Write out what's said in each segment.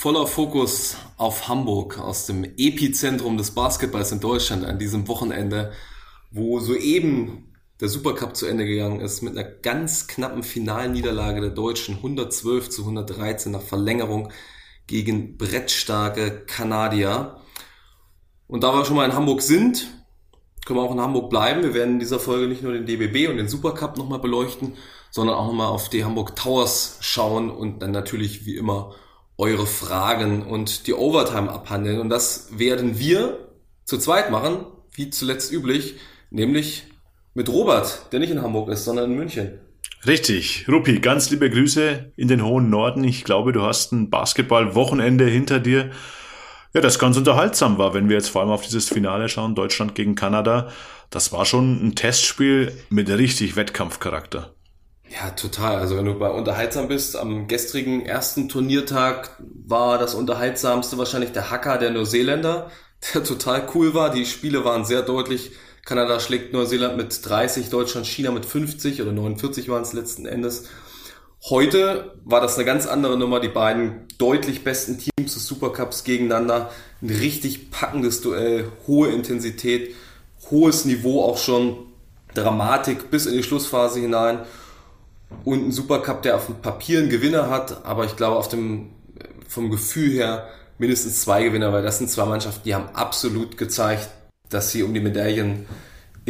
voller Fokus auf Hamburg aus dem Epizentrum des Basketballs in Deutschland an diesem Wochenende, wo soeben der Supercup zu Ende gegangen ist mit einer ganz knappen Finalniederlage der Deutschen 112 zu 113 nach Verlängerung gegen brettstarke Kanadier. Und da wir schon mal in Hamburg sind, können wir auch in Hamburg bleiben. Wir werden in dieser Folge nicht nur den DBB und den Supercup nochmal beleuchten, sondern auch nochmal auf die Hamburg Towers schauen und dann natürlich wie immer eure Fragen und die Overtime abhandeln. Und das werden wir zu zweit machen, wie zuletzt üblich, nämlich mit Robert, der nicht in Hamburg ist, sondern in München. Richtig. Ruppi, ganz liebe Grüße in den hohen Norden. Ich glaube, du hast ein Basketball-Wochenende hinter dir. Ja, das ganz unterhaltsam war, wenn wir jetzt vor allem auf dieses Finale schauen, Deutschland gegen Kanada. Das war schon ein Testspiel mit richtig Wettkampfcharakter. Ja, total. Also wenn du bei unterhaltsam bist, am gestrigen ersten Turniertag war das unterhaltsamste wahrscheinlich der Hacker der Neuseeländer, der total cool war. Die Spiele waren sehr deutlich. Kanada schlägt Neuseeland mit 30, Deutschland, China mit 50 oder 49 waren es letzten Endes. Heute war das eine ganz andere Nummer. Die beiden deutlich besten Teams des Supercups gegeneinander. Ein richtig packendes Duell, hohe Intensität, hohes Niveau auch schon, Dramatik bis in die Schlussphase hinein und ein Supercup, der auf dem Papier einen Gewinner hat, aber ich glaube auf dem, vom Gefühl her mindestens zwei Gewinner, weil das sind zwei Mannschaften, die haben absolut gezeigt, dass sie um die Medaillen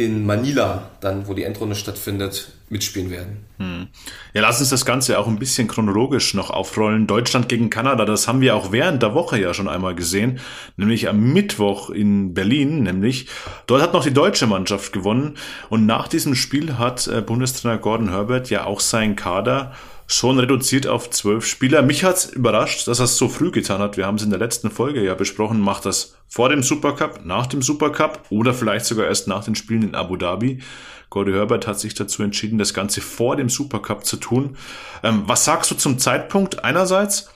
in Manila, dann wo die Endrunde stattfindet, mitspielen werden. Hm. Ja, lass uns das Ganze auch ein bisschen chronologisch noch aufrollen. Deutschland gegen Kanada, das haben wir auch während der Woche ja schon einmal gesehen, nämlich am Mittwoch in Berlin, nämlich dort hat noch die deutsche Mannschaft gewonnen und nach diesem Spiel hat äh, Bundestrainer Gordon Herbert ja auch seinen Kader schon reduziert auf zwölf Spieler. Mich hat's überrascht, dass er es so früh getan hat. Wir haben es in der letzten Folge ja besprochen. Macht das vor dem Supercup, nach dem Supercup oder vielleicht sogar erst nach den Spielen in Abu Dhabi. Gordy Herbert hat sich dazu entschieden, das Ganze vor dem Supercup zu tun. Ähm, was sagst du zum Zeitpunkt einerseits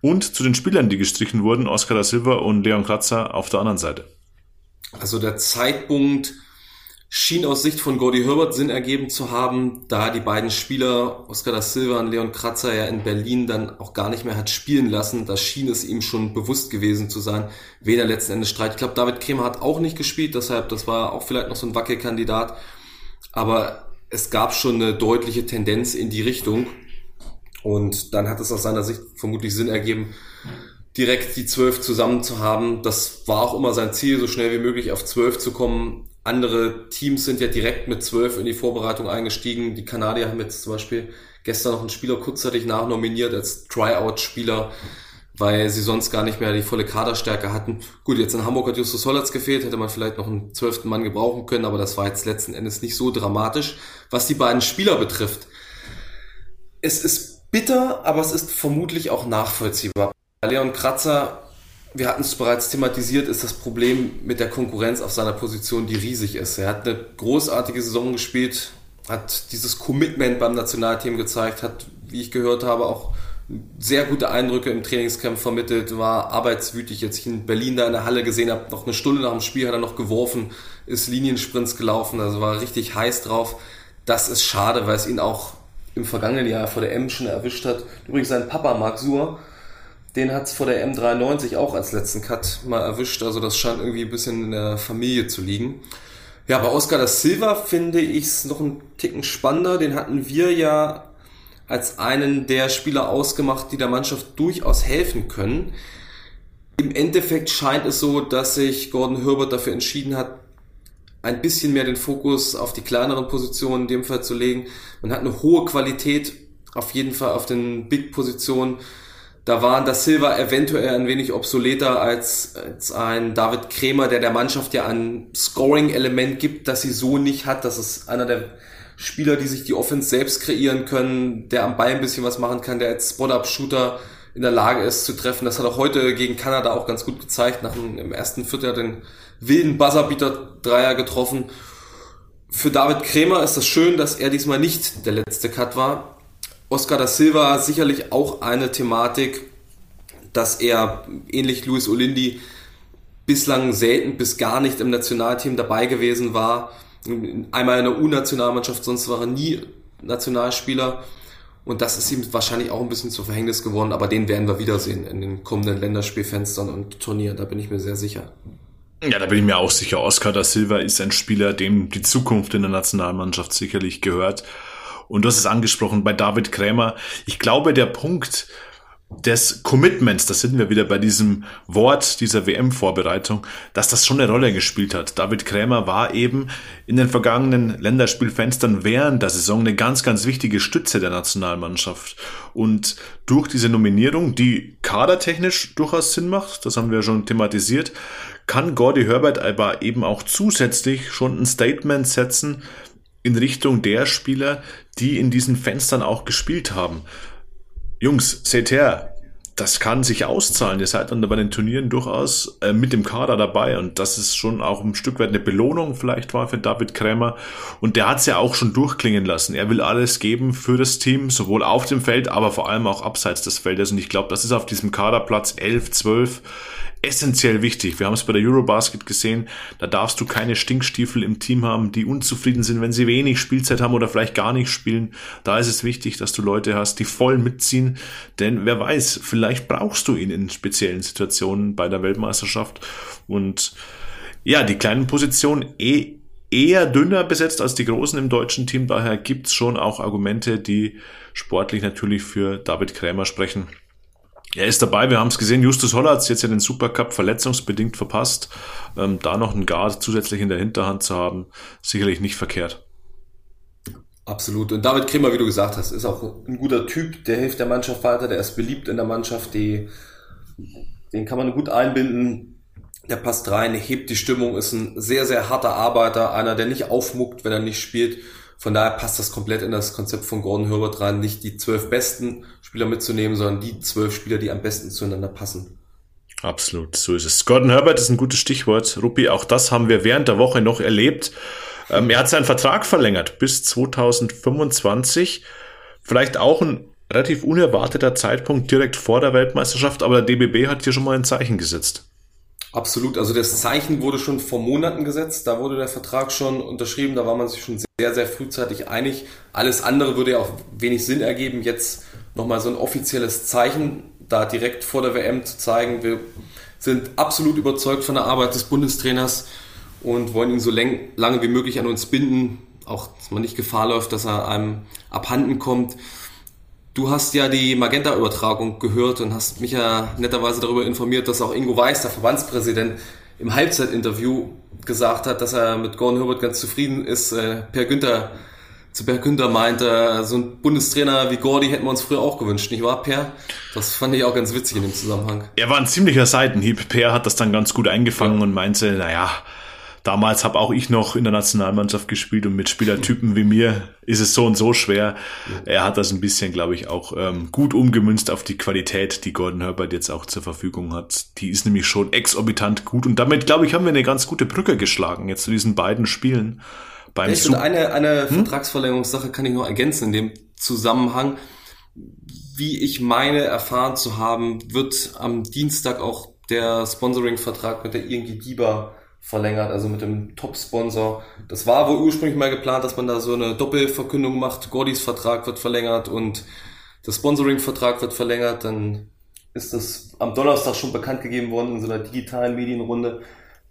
und zu den Spielern, die gestrichen wurden, Oscar da Silva und Leon Kratzer auf der anderen Seite? Also der Zeitpunkt schien aus Sicht von Gordy Herbert Sinn ergeben zu haben, da die beiden Spieler, Oscar da Silva und Leon Kratzer, ja in Berlin dann auch gar nicht mehr hat spielen lassen. Da schien es ihm schon bewusst gewesen zu sein, wen er letzten Endes streitet. Ich glaube, David Kremer hat auch nicht gespielt, deshalb, das war auch vielleicht noch so ein Wackelkandidat. Aber es gab schon eine deutliche Tendenz in die Richtung. Und dann hat es aus seiner Sicht vermutlich Sinn ergeben, direkt die zwölf zusammen zu haben. Das war auch immer sein Ziel, so schnell wie möglich auf zwölf zu kommen. Andere Teams sind ja direkt mit zwölf in die Vorbereitung eingestiegen. Die Kanadier haben jetzt zum Beispiel gestern noch einen Spieler kurzzeitig nachnominiert als Tryout-Spieler, weil sie sonst gar nicht mehr die volle Kaderstärke hatten. Gut, jetzt in Hamburg hat Justus Hollatz gefehlt, hätte man vielleicht noch einen zwölften Mann gebrauchen können, aber das war jetzt letzten Endes nicht so dramatisch. Was die beiden Spieler betrifft, es ist bitter, aber es ist vermutlich auch nachvollziehbar. Leon Kratzer wir hatten es bereits thematisiert, ist das Problem mit der Konkurrenz auf seiner Position, die riesig ist. Er hat eine großartige Saison gespielt, hat dieses Commitment beim Nationalteam gezeigt, hat, wie ich gehört habe, auch sehr gute Eindrücke im Trainingscamp vermittelt, war arbeitswütig. Jetzt ich in Berlin da in der Halle gesehen habe, noch eine Stunde nach dem Spiel hat er noch geworfen, ist Liniensprints gelaufen, also war richtig heiß drauf. Das ist schade, weil es ihn auch im vergangenen Jahr vor der M schon erwischt hat. Übrigens sein Papa, Marc Suhr, den hat's vor der M93 auch als letzten Cut mal erwischt. Also das scheint irgendwie ein bisschen in der Familie zu liegen. Ja, bei Oscar da Silva finde ich es noch einen Ticken spannender. Den hatten wir ja als einen der Spieler ausgemacht, die der Mannschaft durchaus helfen können. Im Endeffekt scheint es so, dass sich Gordon Herbert dafür entschieden hat, ein bisschen mehr den Fokus auf die kleineren Positionen in dem Fall zu legen. Man hat eine hohe Qualität auf jeden Fall auf den Big-Positionen. Da war das Silva eventuell ein wenig obsoleter als, als ein David Krämer, der der Mannschaft ja ein Scoring-Element gibt, das sie so nicht hat. Das ist einer der Spieler, die sich die Offense selbst kreieren können, der am Ball ein bisschen was machen kann, der als Spot-Up-Shooter in der Lage ist zu treffen. Das hat er heute gegen Kanada auch ganz gut gezeigt. Nach dem, Im ersten Viertel er den wilden Buzzerbeater-Dreier getroffen. Für David Krämer ist das schön, dass er diesmal nicht der letzte Cut war. Oscar da Silva sicherlich auch eine Thematik, dass er ähnlich Luis Olindi bislang selten bis gar nicht im Nationalteam dabei gewesen war. Einmal in der U-Nationalmannschaft, sonst war er nie Nationalspieler. Und das ist ihm wahrscheinlich auch ein bisschen zu Verhängnis geworden, aber den werden wir wiedersehen in den kommenden Länderspielfenstern und Turnieren, da bin ich mir sehr sicher. Ja, da bin ich mir auch sicher. Oscar da Silva ist ein Spieler, dem die Zukunft in der Nationalmannschaft sicherlich gehört. Und du hast es angesprochen bei David Krämer. Ich glaube, der Punkt, des Commitments, da sind wir wieder bei diesem Wort dieser WM-Vorbereitung, dass das schon eine Rolle gespielt hat. David Krämer war eben in den vergangenen Länderspielfenstern während der Saison eine ganz, ganz wichtige Stütze der Nationalmannschaft. Und durch diese Nominierung, die kadertechnisch durchaus Sinn macht, das haben wir schon thematisiert, kann Gordy Herbert aber eben auch zusätzlich schon ein Statement setzen in Richtung der Spieler, die in diesen Fenstern auch gespielt haben. Jungs, seht her, das kann sich auszahlen. Ihr seid dann bei den Turnieren durchaus äh, mit dem Kader dabei und das ist schon auch ein Stück weit eine Belohnung vielleicht war für David Krämer. Und der hat es ja auch schon durchklingen lassen. Er will alles geben für das Team, sowohl auf dem Feld, aber vor allem auch abseits des Feldes. Und ich glaube, das ist auf diesem Kaderplatz 11, 12 essentiell wichtig. Wir haben es bei der Eurobasket gesehen, da darfst du keine Stinkstiefel im Team haben, die unzufrieden sind, wenn sie wenig Spielzeit haben oder vielleicht gar nicht spielen. Da ist es wichtig, dass du Leute hast, die voll mitziehen, denn wer weiß, vielleicht brauchst du ihn in speziellen Situationen bei der Weltmeisterschaft und ja, die kleinen Positionen eh eher dünner besetzt als die großen im deutschen Team, daher gibt's schon auch Argumente, die sportlich natürlich für David Krämer sprechen. Er ist dabei, wir haben es gesehen, Justus Holler hat jetzt ja den Supercup verletzungsbedingt verpasst. Ähm, da noch einen Guard zusätzlich in der Hinterhand zu haben, sicherlich nicht verkehrt. Absolut. Und David Krimmer, wie du gesagt hast, ist auch ein guter Typ, der hilft der Mannschaft weiter, der ist beliebt in der Mannschaft, die, den kann man gut einbinden. Der passt rein, hebt die Stimmung, ist ein sehr, sehr harter Arbeiter, einer, der nicht aufmuckt, wenn er nicht spielt. Von daher passt das komplett in das Konzept von Gordon Herbert rein, nicht die zwölf besten Spieler mitzunehmen, sondern die zwölf Spieler, die am besten zueinander passen. Absolut, so ist es. Gordon Herbert ist ein gutes Stichwort. Ruppi, auch das haben wir während der Woche noch erlebt. Ähm, er hat seinen Vertrag verlängert bis 2025. Vielleicht auch ein relativ unerwarteter Zeitpunkt direkt vor der Weltmeisterschaft, aber der DBB hat hier schon mal ein Zeichen gesetzt. Absolut. Also das Zeichen wurde schon vor Monaten gesetzt. Da wurde der Vertrag schon unterschrieben. Da war man sich schon sehr, sehr frühzeitig einig. Alles andere würde ja auch wenig Sinn ergeben, jetzt nochmal so ein offizielles Zeichen da direkt vor der WM zu zeigen. Wir sind absolut überzeugt von der Arbeit des Bundestrainers und wollen ihn so lange wie möglich an uns binden. Auch, dass man nicht Gefahr läuft, dass er einem abhanden kommt. Du hast ja die Magenta-Übertragung gehört und hast mich ja netterweise darüber informiert, dass auch Ingo Weiß, der Verbandspräsident, im Halbzeitinterview gesagt hat, dass er mit Gordon Herbert ganz zufrieden ist. Äh, per Günther, zu Per Günther meinte, so ein Bundestrainer wie Gordy hätten wir uns früher auch gewünscht, nicht wahr, Per? Das fand ich auch ganz witzig in dem Zusammenhang. Er war ein ziemlicher Seitenhieb. Per hat das dann ganz gut eingefangen ja. und meinte, naja, Damals habe auch ich noch in der Nationalmannschaft gespielt und mit Spielertypen wie mir ist es so und so schwer. Er hat das ein bisschen, glaube ich, auch ähm, gut umgemünzt auf die Qualität, die Gordon Herbert jetzt auch zur Verfügung hat. Die ist nämlich schon exorbitant gut und damit, glaube ich, haben wir eine ganz gute Brücke geschlagen jetzt zu diesen beiden Spielen. Beim Echt? und eine, eine hm? Vertragsverlängerungssache kann ich noch ergänzen in dem Zusammenhang. Wie ich meine erfahren zu haben, wird am Dienstag auch der Sponsoring-Vertrag mit der ING Dieber verlängert, also mit dem Top-Sponsor. Das war wohl ursprünglich mal geplant, dass man da so eine Doppelverkündung macht. Gordis Vertrag wird verlängert und der Sponsoring-Vertrag wird verlängert. Dann ist das am Donnerstag schon bekannt gegeben worden in so einer digitalen Medienrunde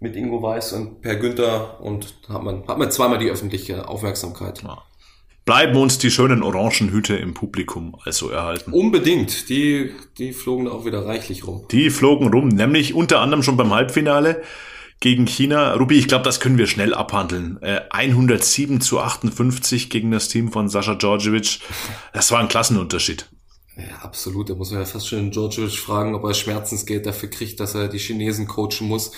mit Ingo Weiß und Per Günther und hat man, hat man zweimal die öffentliche Aufmerksamkeit. Ja. Bleiben uns die schönen Orangenhüte im Publikum also erhalten. Unbedingt. Die, die flogen auch wieder reichlich rum. Die flogen rum, nämlich unter anderem schon beim Halbfinale gegen China. Rubi, ich glaube, das können wir schnell abhandeln. Äh, 107 zu 58 gegen das Team von Sascha Djordjevic. Das war ein Klassenunterschied. Ja, absolut. Da muss man ja fast schon Djordjevic fragen, ob er Schmerzensgeld dafür kriegt, dass er die Chinesen coachen muss.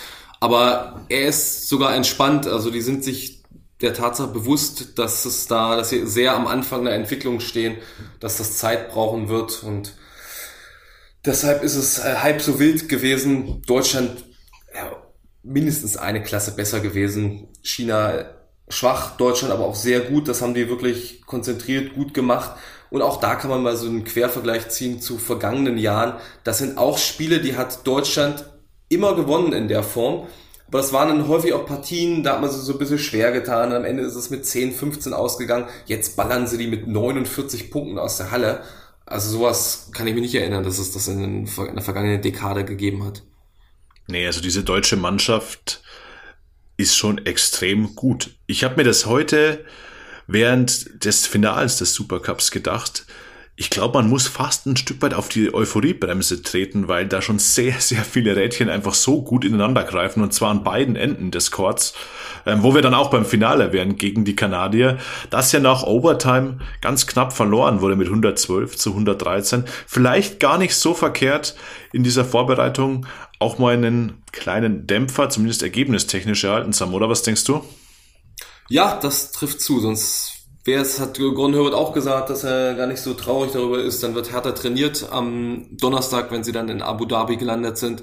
Aber er ist sogar entspannt. Also die sind sich der Tatsache bewusst, dass es da, dass sie sehr am Anfang der Entwicklung stehen, dass das Zeit brauchen wird und deshalb ist es äh, halb so wild gewesen. Deutschland ja, mindestens eine Klasse besser gewesen. China schwach, Deutschland aber auch sehr gut. Das haben die wirklich konzentriert gut gemacht. Und auch da kann man mal so einen Quervergleich ziehen zu vergangenen Jahren. Das sind auch Spiele, die hat Deutschland immer gewonnen in der Form. Aber das waren dann häufig auch Partien, da hat man sie so ein bisschen schwer getan. Am Ende ist es mit 10, 15 ausgegangen. Jetzt ballern sie die mit 49 Punkten aus der Halle. Also sowas kann ich mich nicht erinnern, dass es das in der vergangenen Dekade gegeben hat. Nee, also diese deutsche Mannschaft ist schon extrem gut. Ich habe mir das heute während des Finals des Supercups gedacht ich glaube, man muss fast ein Stück weit auf die Euphoriebremse treten, weil da schon sehr, sehr viele Rädchen einfach so gut ineinander greifen und zwar an beiden Enden des Courts, ähm, wo wir dann auch beim Finale wären gegen die Kanadier, das ja nach Overtime ganz knapp verloren wurde mit 112 zu 113. Vielleicht gar nicht so verkehrt in dieser Vorbereitung auch mal einen kleinen Dämpfer, zumindest ergebnistechnisch erhalten, Sam, oder was denkst du? Ja, das trifft zu, sonst Wer es hat Gordon Herbert auch gesagt, dass er gar nicht so traurig darüber ist. Dann wird härter trainiert am Donnerstag, wenn sie dann in Abu Dhabi gelandet sind,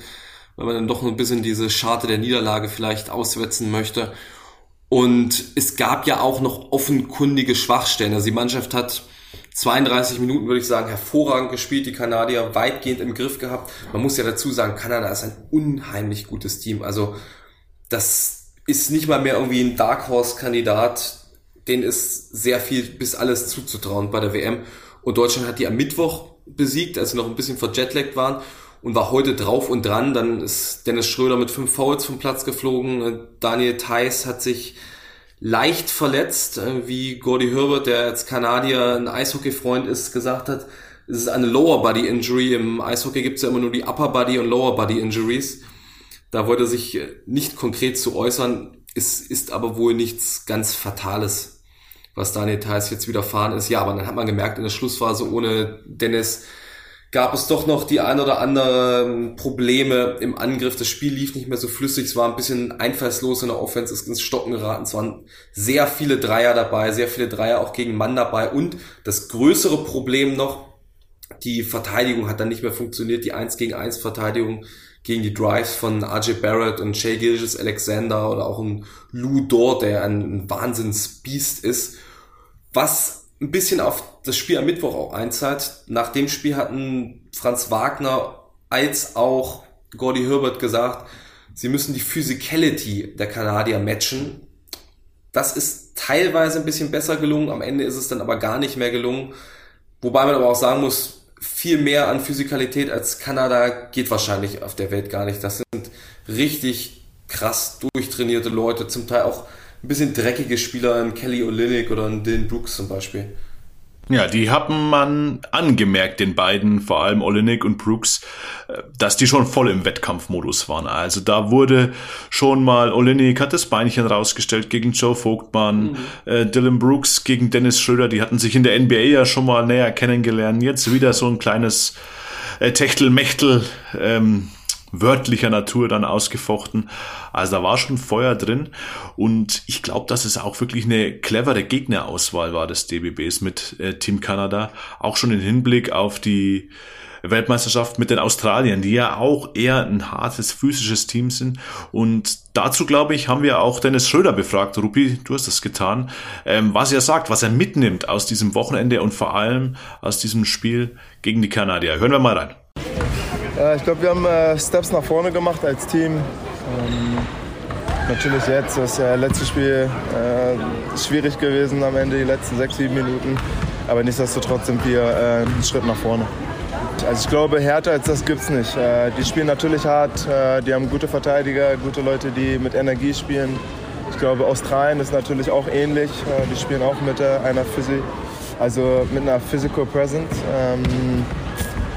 weil man dann doch ein bisschen diese Scharte der Niederlage vielleicht auswetzen möchte. Und es gab ja auch noch offenkundige Schwachstellen. Also die Mannschaft hat 32 Minuten, würde ich sagen, hervorragend gespielt, die Kanadier weitgehend im Griff gehabt. Man muss ja dazu sagen, Kanada ist ein unheimlich gutes Team. Also das ist nicht mal mehr irgendwie ein Dark Horse-Kandidat denen ist sehr viel bis alles zuzutrauen bei der WM. Und Deutschland hat die am Mittwoch besiegt, als sie noch ein bisschen verjetlagt waren und war heute drauf und dran. Dann ist Dennis Schröder mit fünf Fouls vom Platz geflogen. Daniel Theiss hat sich leicht verletzt, äh, wie Gordy Herbert, der als Kanadier ein Eishockey-Freund ist, gesagt hat. Es ist eine Lower Body Injury. Im Eishockey gibt es ja immer nur die Upper Body und Lower Body Injuries. Da wollte er sich nicht konkret zu äußern. Es ist aber wohl nichts ganz Fatales, was Daniel Theiss jetzt widerfahren ist. Ja, aber dann hat man gemerkt, in der Schlussphase ohne Dennis gab es doch noch die ein oder andere Probleme im Angriff. Das Spiel lief nicht mehr so flüssig. Es war ein bisschen einfallslos in der Offense, ist ins Stocken geraten. Es waren sehr viele Dreier dabei, sehr viele Dreier auch gegen Mann dabei. Und das größere Problem noch, die Verteidigung hat dann nicht mehr funktioniert. Die 1 gegen 1 Verteidigung gegen die Drives von RJ Barrett und Shay Gilges Alexander oder auch ein Lou Dort, der ein Wahnsinnsbiest ist. Was ein bisschen auf das Spiel am Mittwoch auch einzahlt. Nach dem Spiel hatten Franz Wagner als auch Gordy Herbert gesagt, sie müssen die Physicality der Kanadier matchen. Das ist teilweise ein bisschen besser gelungen, am Ende ist es dann aber gar nicht mehr gelungen. Wobei man aber auch sagen muss, viel mehr an Physikalität als Kanada geht wahrscheinlich auf der Welt gar nicht. Das sind richtig krass durchtrainierte Leute, zum Teil auch ein bisschen dreckige Spieler, ein Kelly Olynyk oder ein Dylan Brooks zum Beispiel. Ja, die haben man angemerkt, den beiden, vor allem Olenek und Brooks, äh, dass die schon voll im Wettkampfmodus waren. Also da wurde schon mal, Olenek hat das Beinchen rausgestellt gegen Joe Vogtmann, mhm. äh, Dylan Brooks gegen Dennis Schröder, die hatten sich in der NBA ja schon mal näher kennengelernt. Jetzt wieder so ein kleines äh, Techtelmechtel, ähm, wörtlicher Natur dann ausgefochten. Also da war schon Feuer drin und ich glaube, dass es auch wirklich eine clevere Gegnerauswahl war des DBBs mit äh, Team Kanada, auch schon im Hinblick auf die Weltmeisterschaft mit den Australiern, die ja auch eher ein hartes physisches Team sind. Und dazu, glaube ich, haben wir auch Dennis Schröder befragt. Rupi, du hast das getan. Ähm, was er sagt, was er mitnimmt aus diesem Wochenende und vor allem aus diesem Spiel gegen die Kanadier. Hören wir mal rein. Äh, ich glaube, wir haben äh, Steps nach vorne gemacht als Team. Ähm, natürlich jetzt, das äh, letzte Spiel äh, schwierig gewesen am Ende, die letzten sechs, sieben Minuten. Aber nichtsdestotrotz sind wir äh, einen Schritt nach vorne. Also ich glaube, härter als das gibt es nicht. Äh, die spielen natürlich hart, die haben gute Verteidiger, gute Leute, die mit Energie spielen. Ich glaube, Australien ist natürlich auch ähnlich. die spielen auch mit einer Physik, also mit einer Physical Presence. Ähm,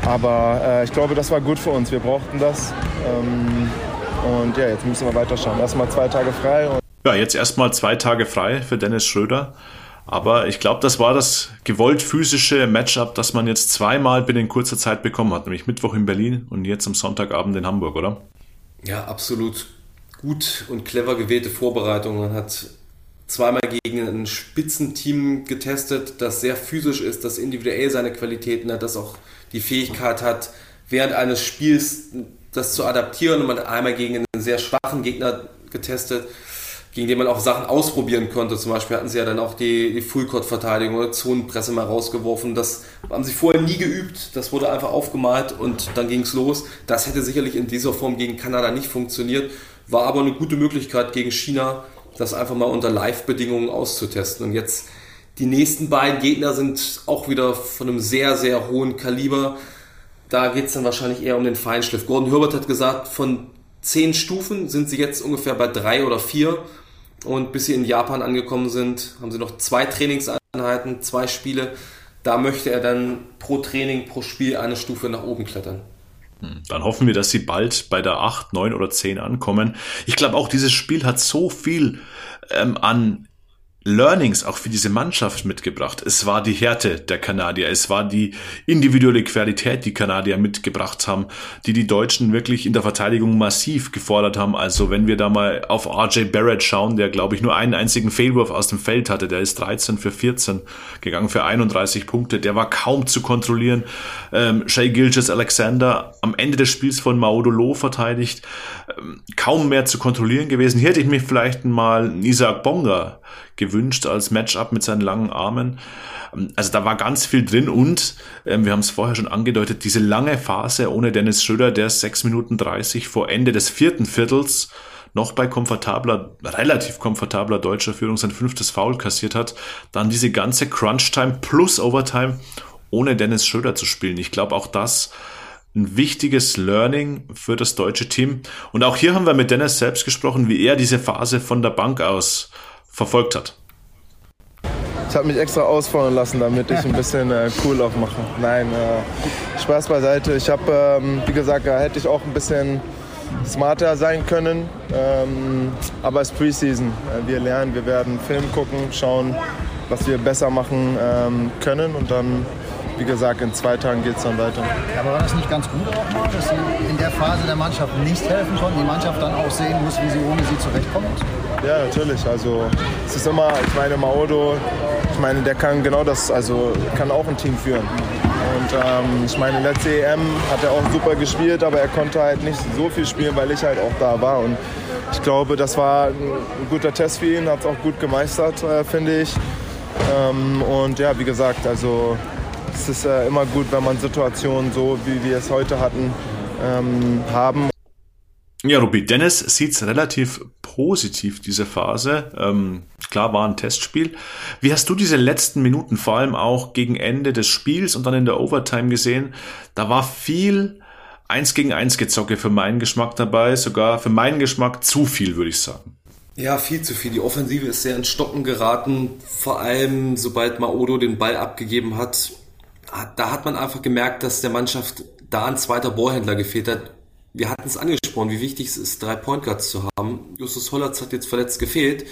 aber äh, ich glaube, das war gut für uns. Wir brauchten das. Ähm, und ja, jetzt müssen wir weiterschauen. Erstmal zwei Tage frei. ja, jetzt erstmal zwei Tage frei für Dennis Schröder. Aber ich glaube, das war das gewollt physische Matchup, das man jetzt zweimal binnen kurzer Zeit bekommen hat. Nämlich Mittwoch in Berlin und jetzt am Sonntagabend in Hamburg, oder? Ja, absolut gut und clever gewählte Vorbereitung. Man hat zweimal gegen ein Spitzenteam getestet, das sehr physisch ist, das individuell seine Qualitäten hat, das auch die Fähigkeit hat, während eines Spiels das zu adaptieren. Und man einmal gegen einen sehr schwachen Gegner getestet, gegen den man auch Sachen ausprobieren konnte. Zum Beispiel hatten sie ja dann auch die, die Full-Court-Verteidigung oder Zonenpresse mal rausgeworfen. Das haben sie vorher nie geübt. Das wurde einfach aufgemalt und dann ging es los. Das hätte sicherlich in dieser Form gegen Kanada nicht funktioniert. war aber eine gute Möglichkeit gegen China, das einfach mal unter Live-Bedingungen auszutesten. Und jetzt die nächsten beiden Gegner sind auch wieder von einem sehr, sehr hohen Kaliber. Da geht es dann wahrscheinlich eher um den Feinschliff. Gordon Herbert hat gesagt, von zehn Stufen sind sie jetzt ungefähr bei drei oder vier. Und bis sie in Japan angekommen sind, haben sie noch zwei Trainingseinheiten, zwei Spiele. Da möchte er dann pro Training, pro Spiel eine Stufe nach oben klettern. Hm, dann hoffen wir, dass sie bald bei der 8, 9 oder 10 ankommen. Ich glaube auch, dieses Spiel hat so viel ähm, an Learnings auch für diese Mannschaft mitgebracht. Es war die Härte der Kanadier, es war die individuelle Qualität, die Kanadier mitgebracht haben, die die Deutschen wirklich in der Verteidigung massiv gefordert haben. Also wenn wir da mal auf RJ Barrett schauen, der glaube ich nur einen einzigen Fehlwurf aus dem Feld hatte, der ist 13 für 14 gegangen für 31 Punkte, der war kaum zu kontrollieren. Ähm, Shay Gilges Alexander am Ende des Spiels von Maudolo verteidigt, ähm, kaum mehr zu kontrollieren gewesen. Hier hätte ich mich vielleicht mal Isaac Bonga gewünscht als Matchup mit seinen langen Armen. Also da war ganz viel drin und ähm, wir haben es vorher schon angedeutet, diese lange Phase ohne Dennis Schröder, der 6 Minuten 30 vor Ende des vierten Viertels noch bei komfortabler, relativ komfortabler deutscher Führung sein fünftes Foul kassiert hat, dann diese ganze Crunch-Time plus Overtime ohne Dennis Schröder zu spielen. Ich glaube auch das ein wichtiges Learning für das deutsche Team. Und auch hier haben wir mit Dennis selbst gesprochen, wie er diese Phase von der Bank aus verfolgt hat. Ich habe mich extra ausfallen lassen, damit ich ein bisschen äh, cool aufmache. Nein, äh, Spaß beiseite. Ich habe, ähm, wie gesagt, da hätte ich auch ein bisschen smarter sein können. Ähm, aber es ist Preseason. Äh, wir lernen, wir werden Film gucken, schauen, was wir besser machen ähm, können und dann wie gesagt, in zwei Tagen geht es dann weiter. Aber war das nicht ganz gut auch mal, dass Sie in der Phase der Mannschaft nicht helfen konnten, die Mannschaft dann auch sehen muss, wie sie ohne Sie zurechtkommt? Ja, natürlich. Also es ist immer, ich meine, Maodo, ich meine, der kann genau das, also kann auch ein Team führen. Und ähm, ich meine, letzte EM hat er auch super gespielt, aber er konnte halt nicht so viel spielen, weil ich halt auch da war. Und ich glaube, das war ein guter Test für ihn, hat es auch gut gemeistert, äh, finde ich. Ähm, und ja, wie gesagt, also es ist äh, immer gut, wenn man Situationen so, wie wir es heute hatten, ähm, haben. Ja, Ruby, Dennis sieht's relativ positiv, diese Phase. Ähm, klar, war ein Testspiel. Wie hast du diese letzten Minuten, vor allem auch gegen Ende des Spiels und dann in der Overtime gesehen? Da war viel eins gegen eins Gezocke für meinen Geschmack dabei, sogar für meinen Geschmack zu viel, würde ich sagen. Ja, viel zu viel. Die Offensive ist sehr in Stocken geraten. Vor allem, sobald Maodo den Ball abgegeben hat, da hat man einfach gemerkt, dass der Mannschaft da ein zweiter Bohrhändler gefehlt hat wir hatten es angesprochen, wie wichtig es ist, drei Point Guards zu haben. Justus Hollatz hat jetzt verletzt gefehlt.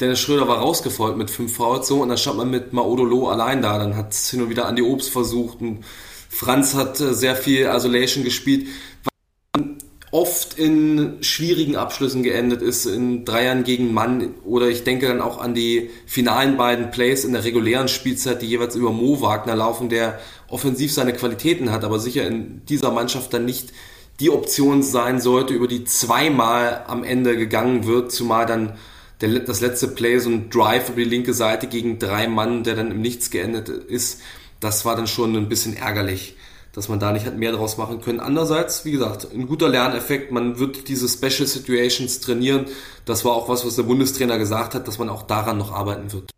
Dennis Schröder war rausgefolgt mit fünf Fouls so und dann stand man mit Maodolo allein da. Dann hat es hin und wieder Andy Obst versucht und Franz hat äh, sehr viel Isolation gespielt. Was oft in schwierigen Abschlüssen geendet ist, in Dreiern gegen Mann oder ich denke dann auch an die finalen beiden Plays in der regulären Spielzeit, die jeweils über Mo Wagner laufen, der offensiv seine Qualitäten hat, aber sicher in dieser Mannschaft dann nicht die Option sein sollte, über die zweimal am Ende gegangen wird, zumal dann der, das letzte Play so ein Drive über die linke Seite gegen drei Mann, der dann im Nichts geendet ist. Das war dann schon ein bisschen ärgerlich, dass man da nicht hat mehr draus machen können. Andererseits, wie gesagt, ein guter Lerneffekt. Man wird diese Special Situations trainieren. Das war auch was, was der Bundestrainer gesagt hat, dass man auch daran noch arbeiten wird.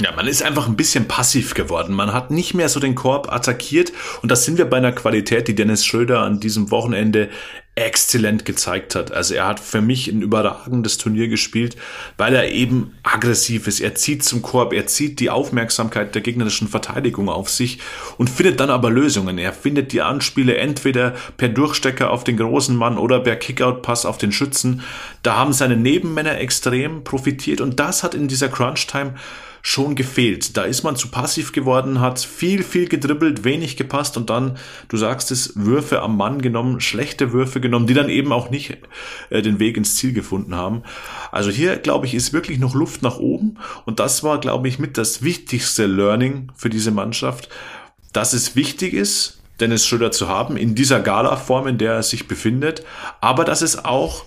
Ja, man ist einfach ein bisschen passiv geworden. Man hat nicht mehr so den Korb attackiert und das sind wir bei einer Qualität, die Dennis Schröder an diesem Wochenende exzellent gezeigt hat. Also er hat für mich ein überragendes Turnier gespielt, weil er eben aggressiv ist. Er zieht zum Korb, er zieht die Aufmerksamkeit der gegnerischen Verteidigung auf sich und findet dann aber Lösungen. Er findet die Anspiele entweder per Durchstecker auf den großen Mann oder per Kickout-Pass auf den Schützen. Da haben seine Nebenmänner extrem profitiert und das hat in dieser Crunch-Time schon gefehlt. Da ist man zu passiv geworden, hat viel, viel gedribbelt, wenig gepasst und dann, du sagst es, Würfe am Mann genommen, schlechte Würfe genommen, die dann eben auch nicht äh, den Weg ins Ziel gefunden haben. Also hier, glaube ich, ist wirklich noch Luft nach oben und das war, glaube ich, mit das wichtigste Learning für diese Mannschaft, dass es wichtig ist, Dennis Schröder zu haben in dieser Gala-Form, in der er sich befindet, aber dass es auch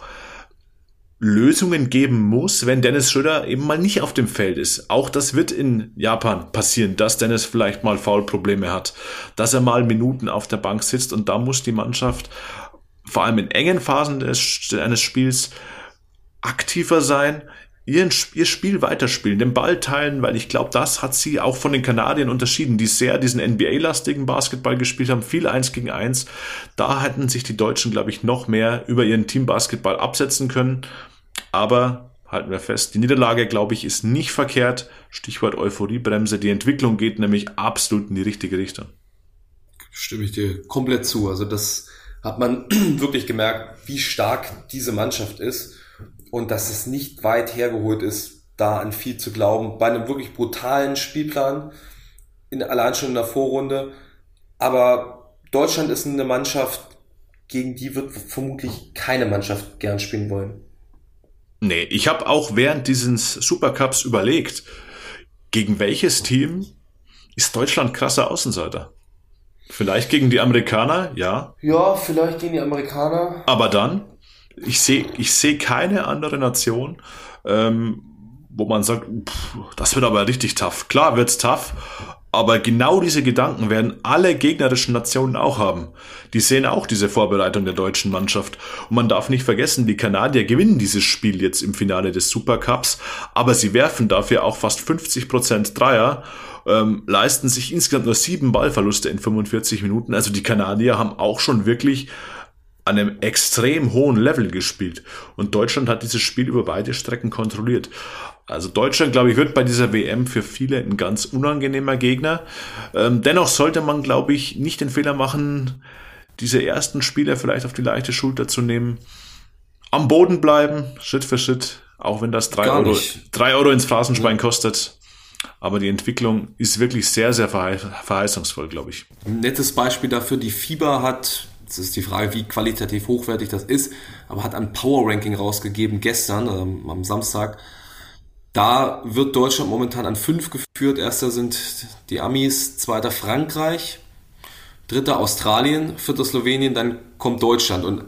Lösungen geben muss, wenn Dennis Schröder eben mal nicht auf dem Feld ist. Auch das wird in Japan passieren, dass Dennis vielleicht mal Foulprobleme hat, dass er mal Minuten auf der Bank sitzt und da muss die Mannschaft vor allem in engen Phasen des, eines Spiels aktiver sein, ihren, ihr Spiel weiterspielen, den Ball teilen, weil ich glaube, das hat sie auch von den Kanadiern unterschieden, die sehr diesen NBA-lastigen Basketball gespielt haben, viel eins gegen eins. Da hätten sich die Deutschen, glaube ich, noch mehr über ihren Team-Basketball absetzen können. Aber halten wir fest, die Niederlage, glaube ich, ist nicht verkehrt. Stichwort Euphoriebremse. Die Entwicklung geht nämlich absolut in die richtige Richtung. Stimme ich dir komplett zu. Also das hat man wirklich gemerkt, wie stark diese Mannschaft ist und dass es nicht weit hergeholt ist, da an viel zu glauben. Bei einem wirklich brutalen Spielplan, in, allein schon in der Vorrunde. Aber Deutschland ist eine Mannschaft, gegen die wird vermutlich keine Mannschaft gern spielen wollen. Nee, ich habe auch während dieses Supercups überlegt, gegen welches Team ist Deutschland krasser Außenseiter? Vielleicht gegen die Amerikaner, ja. Ja, vielleicht gegen die Amerikaner. Aber dann ich sehe ich sehe keine andere Nation, ähm, wo man sagt, pff, das wird aber richtig tough. Klar wird's tough, aber genau diese Gedanken werden alle gegnerischen Nationen auch haben. Die sehen auch diese Vorbereitung der deutschen Mannschaft. Und man darf nicht vergessen, die Kanadier gewinnen dieses Spiel jetzt im Finale des Supercups, aber sie werfen dafür auch fast 50 Prozent Dreier, ähm, leisten sich insgesamt nur sieben Ballverluste in 45 Minuten. Also die Kanadier haben auch schon wirklich an einem extrem hohen Level gespielt. Und Deutschland hat dieses Spiel über beide Strecken kontrolliert. Also Deutschland, glaube ich, wird bei dieser WM für viele ein ganz unangenehmer Gegner. Ähm, dennoch sollte man, glaube ich, nicht den Fehler machen, diese ersten Spieler vielleicht auf die leichte Schulter zu nehmen. Am Boden bleiben, Schritt für Schritt, auch wenn das drei Euro, drei Euro ins Phrasenschwein ja. kostet. Aber die Entwicklung ist wirklich sehr, sehr verheißungsvoll, glaube ich. Ein nettes Beispiel dafür, die FIBA hat es ist die Frage, wie qualitativ hochwertig das ist, aber hat ein Power Ranking rausgegeben gestern, ähm, am Samstag. Da wird Deutschland momentan an fünf geführt. Erster sind die Amis, zweiter Frankreich, dritter Australien, vierter Slowenien, dann kommt Deutschland. Und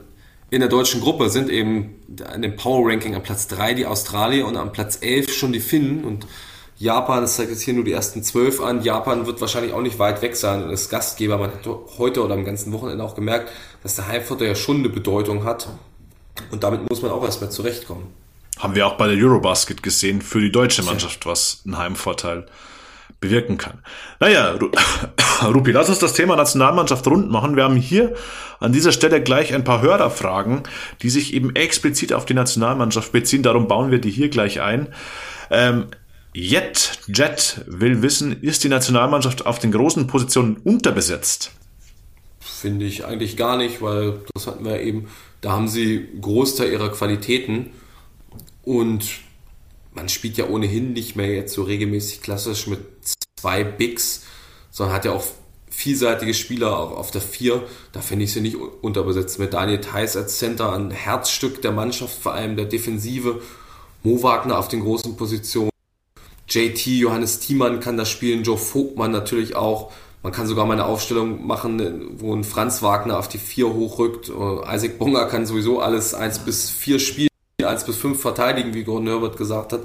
in der deutschen Gruppe sind eben in dem Power Ranking am Platz drei die Australier und am Platz elf schon die Finnen und Japan, das zeigt jetzt hier nur die ersten zwölf an. Japan wird wahrscheinlich auch nicht weit weg sein und ist Gastgeber. Man hat heute oder am ganzen Wochenende auch gemerkt, dass der Heimvorteil ja schon eine Bedeutung hat. Und damit muss man auch erstmal zurechtkommen. Haben wir auch bei der Eurobasket gesehen, für die deutsche Mannschaft, was ein Heimvorteil bewirken kann. Naja, Rupi, lass uns das Thema Nationalmannschaft rund machen. Wir haben hier an dieser Stelle gleich ein paar Hörerfragen, die sich eben explizit auf die Nationalmannschaft beziehen. Darum bauen wir die hier gleich ein. Ähm, Jet, Jet will wissen, ist die Nationalmannschaft auf den großen Positionen unterbesetzt? Finde ich eigentlich gar nicht, weil das hatten wir eben, da haben sie Großteil ihrer Qualitäten und man spielt ja ohnehin nicht mehr jetzt so regelmäßig klassisch mit zwei Bigs, sondern hat ja auch vielseitige Spieler auch auf der Vier. Da finde ich sie nicht unterbesetzt. Mit Daniel Theiss als Center ein Herzstück der Mannschaft, vor allem der Defensive. Mo Wagner auf den großen Positionen. JT, Johannes Thiemann kann das spielen, Joe Vogtmann natürlich auch. Man kann sogar mal eine Aufstellung machen, wo ein Franz Wagner auf die 4 hochrückt. Äh, Isaac Bonga kann sowieso alles 1 bis 4 spielen, 1 bis 5 verteidigen, wie Gordon Herbert gesagt hat.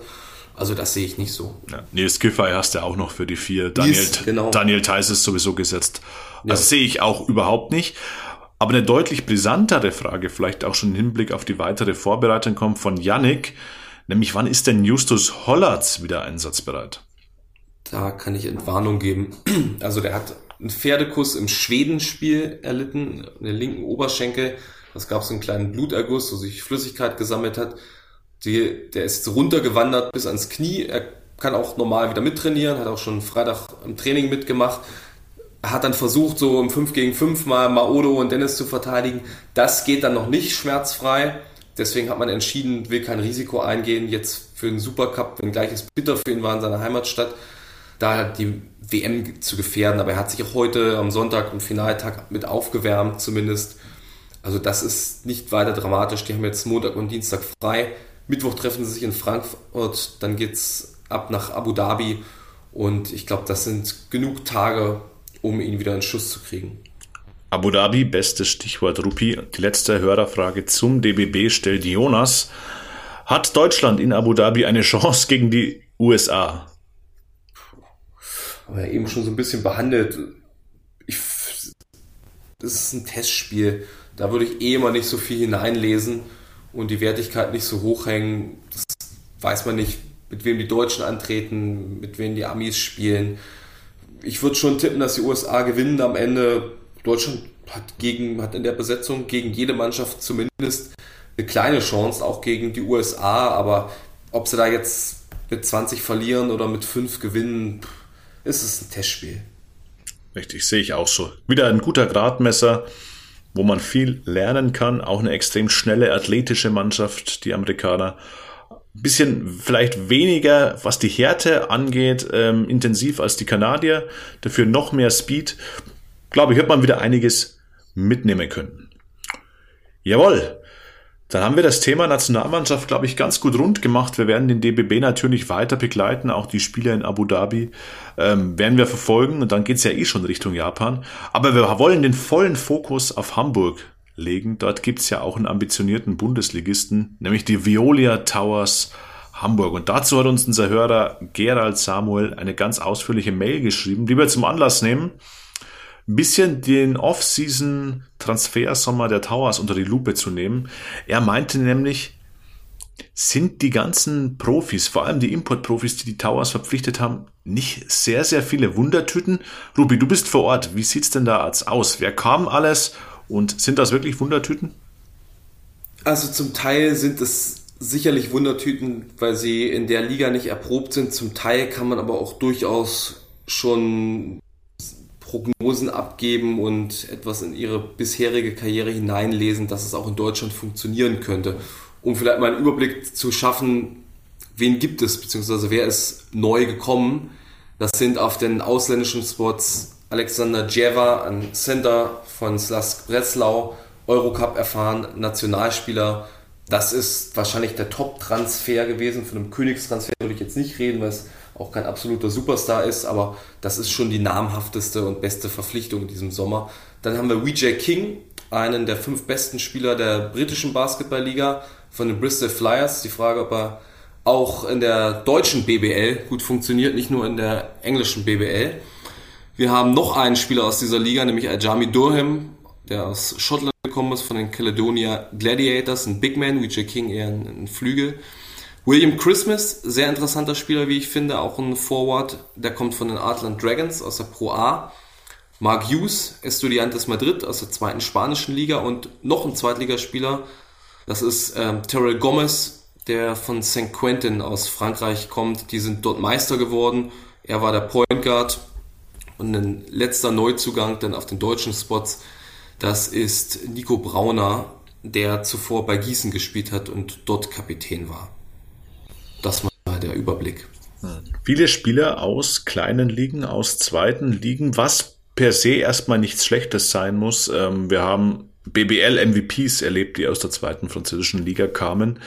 Also das sehe ich nicht so. Ja, Nils Giffey hast du auch noch für die 4. Daniel, Nils, genau. Daniel Theiss ist sowieso gesetzt. Ja. sehe ich auch überhaupt nicht. Aber eine deutlich brisantere Frage, vielleicht auch schon im Hinblick auf die weitere Vorbereitung kommt von Yannick. Nämlich, wann ist denn Justus Hollatz wieder einsatzbereit? Da kann ich Entwarnung geben. Also der hat einen Pferdekuss im Schwedenspiel erlitten, in der linken Oberschenkel. Das gab so einen kleinen Bluterguss, wo sich Flüssigkeit gesammelt hat. Die, der ist runtergewandert bis ans Knie. Er kann auch normal wieder mittrainieren, hat auch schon Freitag im Training mitgemacht. Hat dann versucht, so im 5 gegen 5 mal Maodo und Dennis zu verteidigen. Das geht dann noch nicht schmerzfrei. Deswegen hat man entschieden, will kein Risiko eingehen, jetzt für den Supercup, wenngleich es bitter für ihn war in seiner Heimatstadt, da die WM zu gefährden. Aber er hat sich auch heute am Sonntag im Finaltag mit aufgewärmt zumindest. Also das ist nicht weiter dramatisch. Die haben jetzt Montag und Dienstag frei. Mittwoch treffen sie sich in Frankfurt, dann geht es ab nach Abu Dhabi und ich glaube, das sind genug Tage, um ihn wieder in Schuss zu kriegen. Abu Dhabi, bestes Stichwort Rupi. Die letzte Hörerfrage zum DBB stellt Jonas. Hat Deutschland in Abu Dhabi eine Chance gegen die USA? Haben wir eben schon so ein bisschen behandelt. Ich, das ist ein Testspiel. Da würde ich eh mal nicht so viel hineinlesen. und die Wertigkeit nicht so hoch hängen. Das weiß man nicht, mit wem die Deutschen antreten, mit wem die Amis spielen. Ich würde schon tippen, dass die USA gewinnen am Ende. Deutschland hat, gegen, hat in der Besetzung gegen jede Mannschaft zumindest eine kleine Chance, auch gegen die USA. Aber ob sie da jetzt mit 20 verlieren oder mit 5 gewinnen, ist es ein Testspiel. Richtig, sehe ich auch so. Wieder ein guter Gradmesser, wo man viel lernen kann. Auch eine extrem schnelle, athletische Mannschaft, die Amerikaner. Bisschen vielleicht weniger, was die Härte angeht, ähm, intensiv als die Kanadier. Dafür noch mehr Speed. Glaube ich, wird man wieder einiges mitnehmen können. Jawohl. Dann haben wir das Thema Nationalmannschaft, glaube ich, ganz gut rund gemacht. Wir werden den DBB natürlich weiter begleiten, auch die Spieler in Abu Dhabi ähm, werden wir verfolgen und dann geht's ja eh schon Richtung Japan. Aber wir wollen den vollen Fokus auf Hamburg legen. Dort gibt's ja auch einen ambitionierten Bundesligisten, nämlich die Violia Towers Hamburg. Und dazu hat uns unser Hörer Gerald Samuel eine ganz ausführliche Mail geschrieben, die wir zum Anlass nehmen, ein bisschen den Off-Season-Transfersommer der Towers unter die Lupe zu nehmen. Er meinte nämlich, sind die ganzen Profis, vor allem die Import-Profis, die die Towers verpflichtet haben, nicht sehr, sehr viele Wundertüten? Ruby, du bist vor Ort. Wie sieht's denn da aus? Wer kam alles und sind das wirklich Wundertüten? Also zum Teil sind es sicherlich Wundertüten, weil sie in der Liga nicht erprobt sind. Zum Teil kann man aber auch durchaus schon Prognosen abgeben und etwas in ihre bisherige Karriere hineinlesen, dass es auch in Deutschland funktionieren könnte. Um vielleicht mal einen Überblick zu schaffen, wen gibt es, beziehungsweise wer ist neu gekommen. Das sind auf den ausländischen Spots Alexander Djeva, ein Center von Slask Breslau, Eurocup erfahren, Nationalspieler. Das ist wahrscheinlich der Top-Transfer gewesen. Von einem Königstransfer würde ich jetzt nicht reden, weil es auch kein absoluter Superstar ist, aber das ist schon die namhafteste und beste Verpflichtung in diesem Sommer. Dann haben wir WJ King, einen der fünf besten Spieler der britischen Basketballliga von den Bristol Flyers. Die Frage, ob er auch in der deutschen BBL gut funktioniert, nicht nur in der englischen BBL. Wir haben noch einen Spieler aus dieser Liga, nämlich Ajami Durham, der aus Schottland gekommen ist, von den Caledonia Gladiators, ein Big Man, WJ King eher ein Flügel. William Christmas, sehr interessanter Spieler, wie ich finde, auch ein Forward, der kommt von den Artland Dragons aus der Pro A. Mark Hughes, Estudiantes Madrid aus der zweiten spanischen Liga und noch ein Zweitligaspieler, das ist ähm, Terrell Gomez, der von St. Quentin aus Frankreich kommt. Die sind dort Meister geworden. Er war der Point Guard und ein letzter Neuzugang dann auf den deutschen Spots. Das ist Nico Brauner, der zuvor bei Gießen gespielt hat und dort Kapitän war. Das war der Überblick. Viele Spieler aus kleinen Ligen, aus zweiten Ligen, was per se erstmal nichts Schlechtes sein muss. Ähm, wir haben BBL-MVPs erlebt, die aus der zweiten französischen Liga kamen.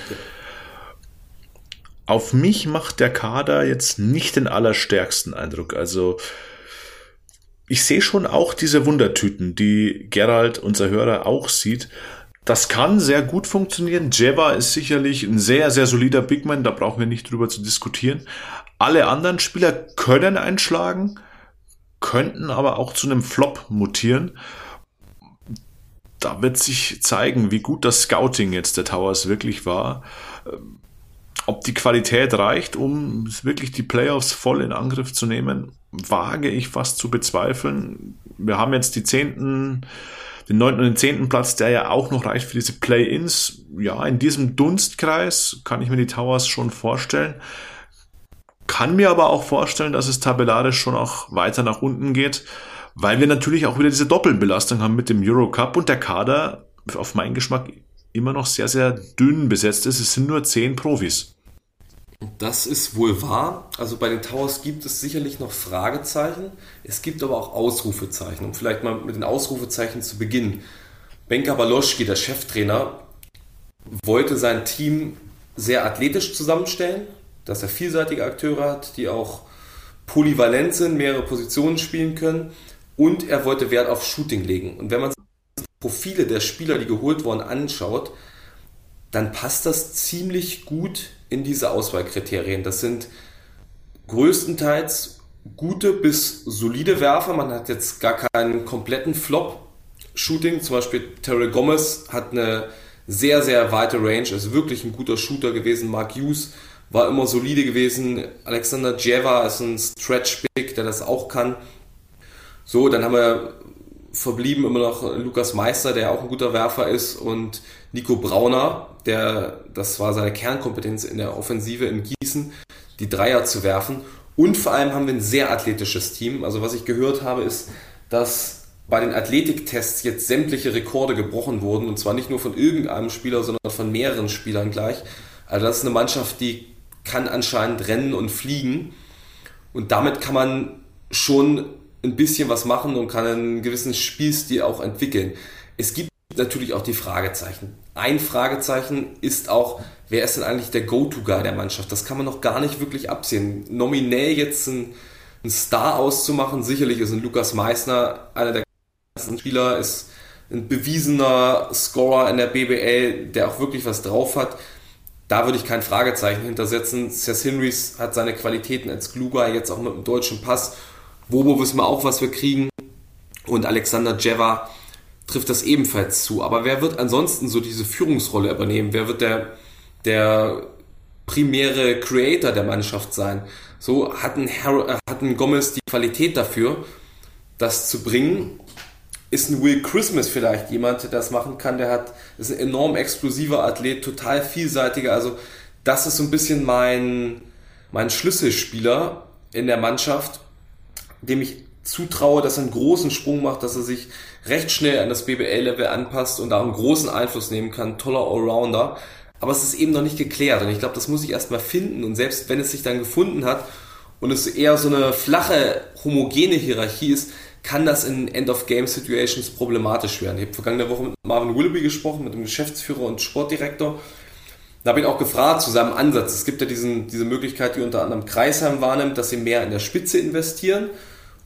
Auf mich macht der Kader jetzt nicht den allerstärksten Eindruck. Also ich sehe schon auch diese Wundertüten, die Gerald, unser Hörer, auch sieht. Das kann sehr gut funktionieren. Jeva ist sicherlich ein sehr, sehr solider Bigman, da brauchen wir nicht drüber zu diskutieren. Alle anderen Spieler können einschlagen, könnten aber auch zu einem Flop mutieren. Da wird sich zeigen, wie gut das Scouting jetzt der Towers wirklich war. Ob die Qualität reicht, um wirklich die Playoffs voll in Angriff zu nehmen, wage ich fast zu bezweifeln. Wir haben jetzt die zehnten den neunten und den zehnten Platz, der ja auch noch reicht für diese Play-ins. Ja, in diesem Dunstkreis kann ich mir die Towers schon vorstellen. Kann mir aber auch vorstellen, dass es tabellarisch schon auch weiter nach unten geht, weil wir natürlich auch wieder diese Doppelbelastung haben mit dem Eurocup und der Kader auf meinen Geschmack immer noch sehr, sehr dünn besetzt ist. Es sind nur zehn Profis. Das ist wohl wahr. Also bei den Towers gibt es sicherlich noch Fragezeichen. Es gibt aber auch Ausrufezeichen. Um vielleicht mal mit den Ausrufezeichen zu beginnen. Benka Baloschki, der Cheftrainer, wollte sein Team sehr athletisch zusammenstellen, dass er vielseitige Akteure hat, die auch polyvalent sind, mehrere Positionen spielen können. Und er wollte Wert auf Shooting legen. Und wenn man sich die Profile der Spieler, die geholt wurden, anschaut, dann passt das ziemlich gut in diese Auswahlkriterien. Das sind größtenteils gute bis solide Werfer. Man hat jetzt gar keinen kompletten Flop-Shooting. Zum Beispiel Terry Gomez hat eine sehr, sehr weite Range, ist wirklich ein guter Shooter gewesen. Mark Hughes war immer solide gewesen. Alexander Jeva ist ein Stretch-Big, der das auch kann. So, dann haben wir verblieben immer noch Lukas Meister, der auch ein guter Werfer ist und Nico Brauner, der, das war seine Kernkompetenz in der Offensive in Gießen, die Dreier zu werfen. Und vor allem haben wir ein sehr athletisches Team. Also was ich gehört habe, ist, dass bei den Athletiktests jetzt sämtliche Rekorde gebrochen wurden. Und zwar nicht nur von irgendeinem Spieler, sondern von mehreren Spielern gleich. Also das ist eine Mannschaft, die kann anscheinend rennen und fliegen. Und damit kann man schon ein bisschen was machen und kann einen gewissen Spielstil auch entwickeln. Es gibt natürlich auch die Fragezeichen. Ein Fragezeichen ist auch, wer ist denn eigentlich der Go-To-Guy der Mannschaft? Das kann man noch gar nicht wirklich absehen. Nominell jetzt einen, einen Star auszumachen, sicherlich ist ein Lukas Meissner einer der besten Spieler, ist ein bewiesener Scorer in der BBL, der auch wirklich was drauf hat. Da würde ich kein Fragezeichen hintersetzen. Cess Hinrys hat seine Qualitäten als Kluger, jetzt auch mit dem deutschen Pass. Bobo wissen wir auch, was wir kriegen. Und Alexander Jeva trifft das ebenfalls zu. Aber wer wird ansonsten so diese Führungsrolle übernehmen? Wer wird der, der primäre Creator der Mannschaft sein? So hat ein, Har hat ein Gomez die Qualität dafür, das zu bringen. Ist ein Will Christmas vielleicht jemand, der das machen kann? Der hat, ist ein enorm explosiver Athlet, total vielseitiger. Also, das ist so ein bisschen mein, mein Schlüsselspieler in der Mannschaft, dem ich zutraue, dass er einen großen Sprung macht, dass er sich recht schnell an das BBL-Level anpasst und da einen großen Einfluss nehmen kann. Toller Allrounder. Aber es ist eben noch nicht geklärt und ich glaube, das muss ich erstmal finden und selbst wenn es sich dann gefunden hat und es eher so eine flache, homogene Hierarchie ist, kann das in End-of-Game-Situations problematisch werden. Ich habe vergangene Woche mit Marvin Willoughby gesprochen, mit dem Geschäftsführer und Sportdirektor. Da habe ich auch gefragt zu seinem Ansatz. Es gibt ja diesen, diese Möglichkeit, die unter anderem Kreisheim wahrnimmt, dass sie mehr in der Spitze investieren.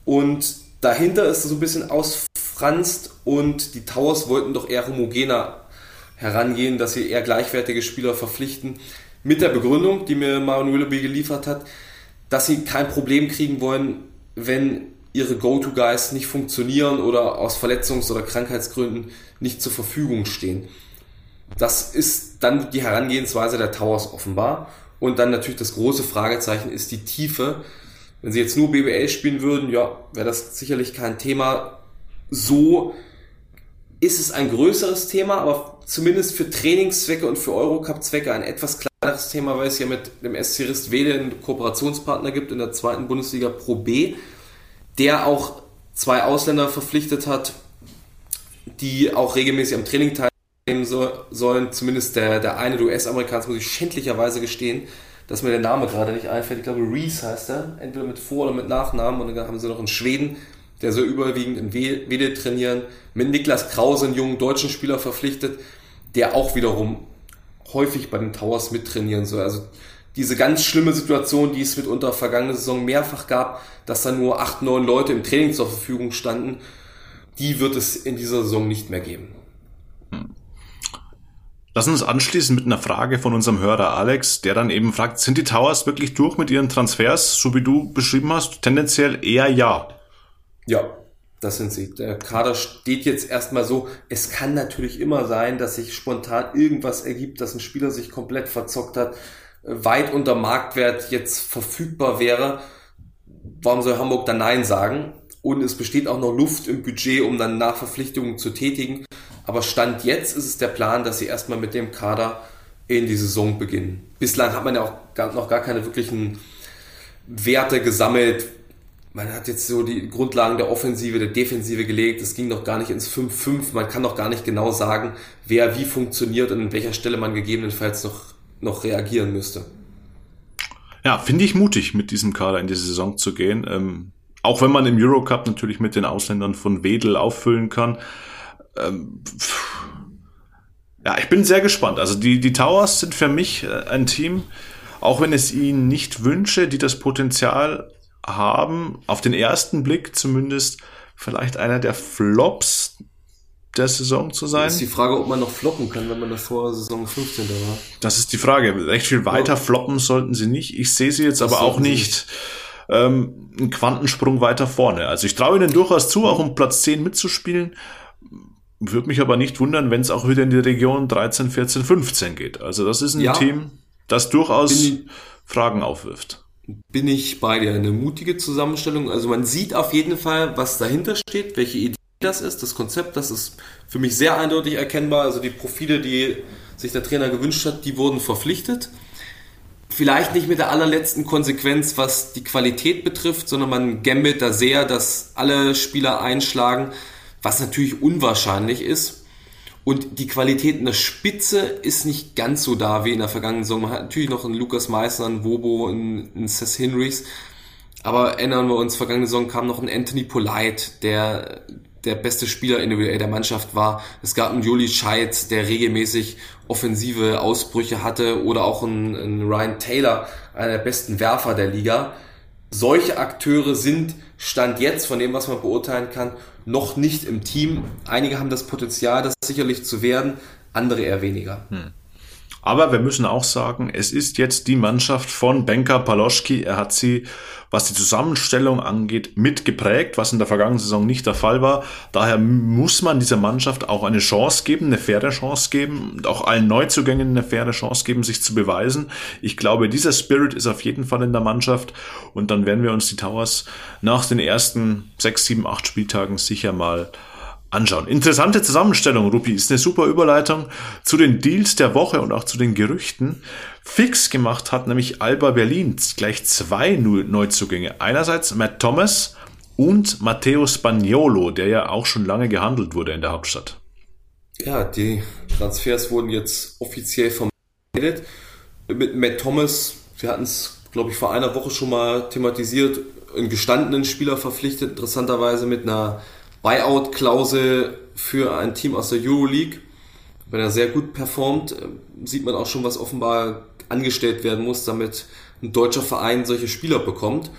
Und dahinter ist so ein bisschen aus ausfranst und die Towers wollten doch eher homogener herangehen, dass sie eher gleichwertige Spieler verpflichten. Mit der Begründung, die mir Maron Willoughby geliefert hat, dass sie kein Problem kriegen wollen, wenn ihre Go-To-Guys nicht funktionieren oder aus Verletzungs- oder Krankheitsgründen nicht zur Verfügung stehen. Das ist dann die Herangehensweise der Towers offenbar. Und dann natürlich das große Fragezeichen ist die Tiefe. Wenn sie jetzt nur BBL spielen würden, ja, wäre das sicherlich kein Thema so ist es ein größeres Thema, aber zumindest für Trainingszwecke und für Eurocup-Zwecke ein etwas kleineres Thema, weil es ja mit dem SC Ristwede einen Kooperationspartner gibt in der zweiten Bundesliga Pro B, der auch zwei Ausländer verpflichtet hat, die auch regelmäßig am Training teilnehmen so, sollen. Zumindest der, der eine US-Amerikaner, muss ich schändlicherweise gestehen, dass mir der Name gerade nicht einfällt. Ich glaube, Reese heißt er, entweder mit Vor- oder mit Nachnamen. Und dann haben sie noch einen Schweden, der soll überwiegend in Wede trainieren, mit Niklas Krause, einen jungen deutschen Spieler, verpflichtet, der auch wiederum häufig bei den Towers mittrainieren soll. Also diese ganz schlimme Situation, die es mitunter vergangene Saison mehrfach gab, dass da nur acht, neun Leute im Training zur Verfügung standen, die wird es in dieser Saison nicht mehr geben. Lass uns anschließen mit einer Frage von unserem Hörer Alex, der dann eben fragt, sind die Towers wirklich durch mit ihren Transfers, so wie du beschrieben hast? Tendenziell eher ja. Ja, das sind sie. Der Kader steht jetzt erstmal so. Es kann natürlich immer sein, dass sich spontan irgendwas ergibt, dass ein Spieler sich komplett verzockt hat, weit unter Marktwert jetzt verfügbar wäre. Warum soll Hamburg dann Nein sagen? Und es besteht auch noch Luft im Budget, um dann Nachverpflichtungen zu tätigen. Aber Stand jetzt ist es der Plan, dass sie erstmal mit dem Kader in die Saison beginnen. Bislang hat man ja auch noch gar keine wirklichen Werte gesammelt, man hat jetzt so die Grundlagen der Offensive, der Defensive gelegt. Es ging noch gar nicht ins 5-5. Man kann noch gar nicht genau sagen, wer wie funktioniert und an welcher Stelle man gegebenenfalls noch, noch reagieren müsste. Ja, finde ich mutig, mit diesem Kader in die Saison zu gehen. Ähm, auch wenn man im Eurocup natürlich mit den Ausländern von Wedel auffüllen kann. Ähm, ja, ich bin sehr gespannt. Also die, die Towers sind für mich äh, ein Team, auch wenn es ihnen nicht wünsche, die das Potenzial haben, auf den ersten Blick zumindest, vielleicht einer der Flops der Saison zu sein. Das ist die Frage, ob man noch floppen kann, wenn man das vor Saison 15. war. Das ist die Frage. Recht viel weiter ja. floppen sollten sie nicht. Ich sehe sie jetzt das aber auch nicht ähm, einen Quantensprung weiter vorne. Also ich traue ihnen durchaus zu, auch um Platz 10 mitzuspielen. Würde mich aber nicht wundern, wenn es auch wieder in die Region 13, 14, 15 geht. Also das ist ein ja, Team, das durchaus Fragen aufwirft. Bin ich bei dir. Eine mutige Zusammenstellung. Also man sieht auf jeden Fall, was dahinter steht, welche Idee das ist, das Konzept, das ist für mich sehr eindeutig erkennbar. Also die Profile, die sich der Trainer gewünscht hat, die wurden verpflichtet. Vielleicht nicht mit der allerletzten Konsequenz, was die Qualität betrifft, sondern man gambelt da sehr, dass alle Spieler einschlagen, was natürlich unwahrscheinlich ist. Und die Qualität in der Spitze ist nicht ganz so da wie in der vergangenen Saison. Man hat natürlich noch einen Lukas Meissner, einen Wobo, einen, einen Seth Henrys. Aber erinnern wir uns, vergangene Saison kam noch ein Anthony Polite, der der beste Spieler individuell der Mannschaft war. Es gab einen Juli Scheitz, der regelmäßig offensive Ausbrüche hatte oder auch einen, einen Ryan Taylor, einer der besten Werfer der Liga. Solche Akteure sind Stand jetzt, von dem, was man beurteilen kann, noch nicht im Team. Einige haben das Potenzial, das sicherlich zu werden, andere eher weniger. Hm. Aber wir müssen auch sagen, es ist jetzt die Mannschaft von Benka Paloschki. Er hat sie, was die Zusammenstellung angeht, mitgeprägt, was in der vergangenen Saison nicht der Fall war. Daher muss man dieser Mannschaft auch eine Chance geben, eine faire Chance geben und auch allen Neuzugängen eine faire Chance geben, sich zu beweisen. Ich glaube, dieser Spirit ist auf jeden Fall in der Mannschaft und dann werden wir uns die Towers nach den ersten sechs, sieben, acht Spieltagen sicher mal anschauen. Interessante Zusammenstellung, Rupi, ist eine super Überleitung zu den Deals der Woche und auch zu den Gerüchten. Fix gemacht hat nämlich Alba Berlin gleich zwei Neuzugänge. Einerseits Matt Thomas und Matteo Spagnolo, der ja auch schon lange gehandelt wurde in der Hauptstadt. Ja, die Transfers wurden jetzt offiziell vermeldet. Mit Matt Thomas, wir hatten es, glaube ich, vor einer Woche schon mal thematisiert, einen gestandenen Spieler verpflichtet, interessanterweise mit einer Buyout-Klausel für ein Team aus der Euroleague. Wenn er sehr gut performt, äh, sieht man auch schon, was offenbar angestellt werden muss, damit ein deutscher Verein solche Spieler bekommt.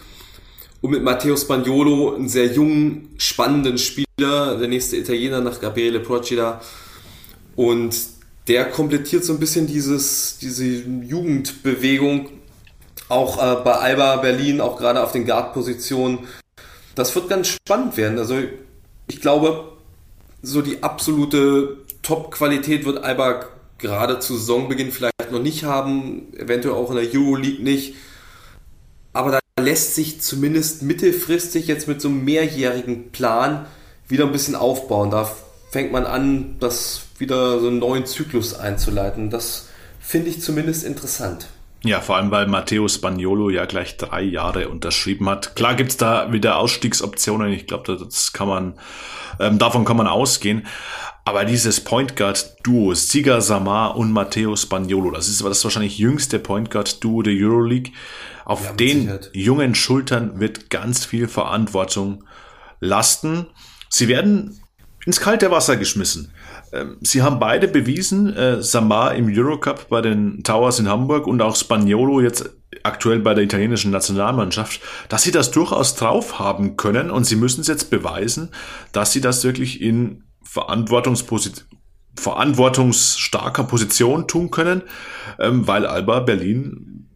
Und mit Matteo Spagnolo, einen sehr jungen, spannenden Spieler, der nächste Italiener nach Gabriele Procida. Und der komplettiert so ein bisschen dieses, diese Jugendbewegung, auch äh, bei Alba Berlin, auch gerade auf den Guard-Positionen. Das wird ganz spannend werden. Also ich glaube, so die absolute Top-Qualität wird Alba gerade zu Saisonbeginn vielleicht noch nicht haben, eventuell auch in der Euroleague nicht. Aber da lässt sich zumindest mittelfristig jetzt mit so einem mehrjährigen Plan wieder ein bisschen aufbauen. Da fängt man an, das wieder so einen neuen Zyklus einzuleiten. Das finde ich zumindest interessant. Ja, vor allem, weil Matteo Spagnolo ja gleich drei Jahre unterschrieben hat. Klar gibt's da wieder Ausstiegsoptionen. Ich glaube, das kann man, ähm, davon kann man ausgehen. Aber dieses Point Guard Duo, Siga Samar und Matteo Spagnolo, das ist das wahrscheinlich jüngste Point Guard Duo der Euroleague. Auf ja, den Sicherheit. jungen Schultern wird ganz viel Verantwortung lasten. Sie werden ins kalte Wasser geschmissen. Ähm, sie haben beide bewiesen, äh, Samar im Eurocup bei den Towers in Hamburg und auch Spagnolo jetzt aktuell bei der italienischen Nationalmannschaft, dass sie das durchaus drauf haben können und sie müssen es jetzt beweisen, dass sie das wirklich in Verantwortungsposition verantwortungsstarker Position tun können, ähm, weil Alba Berlin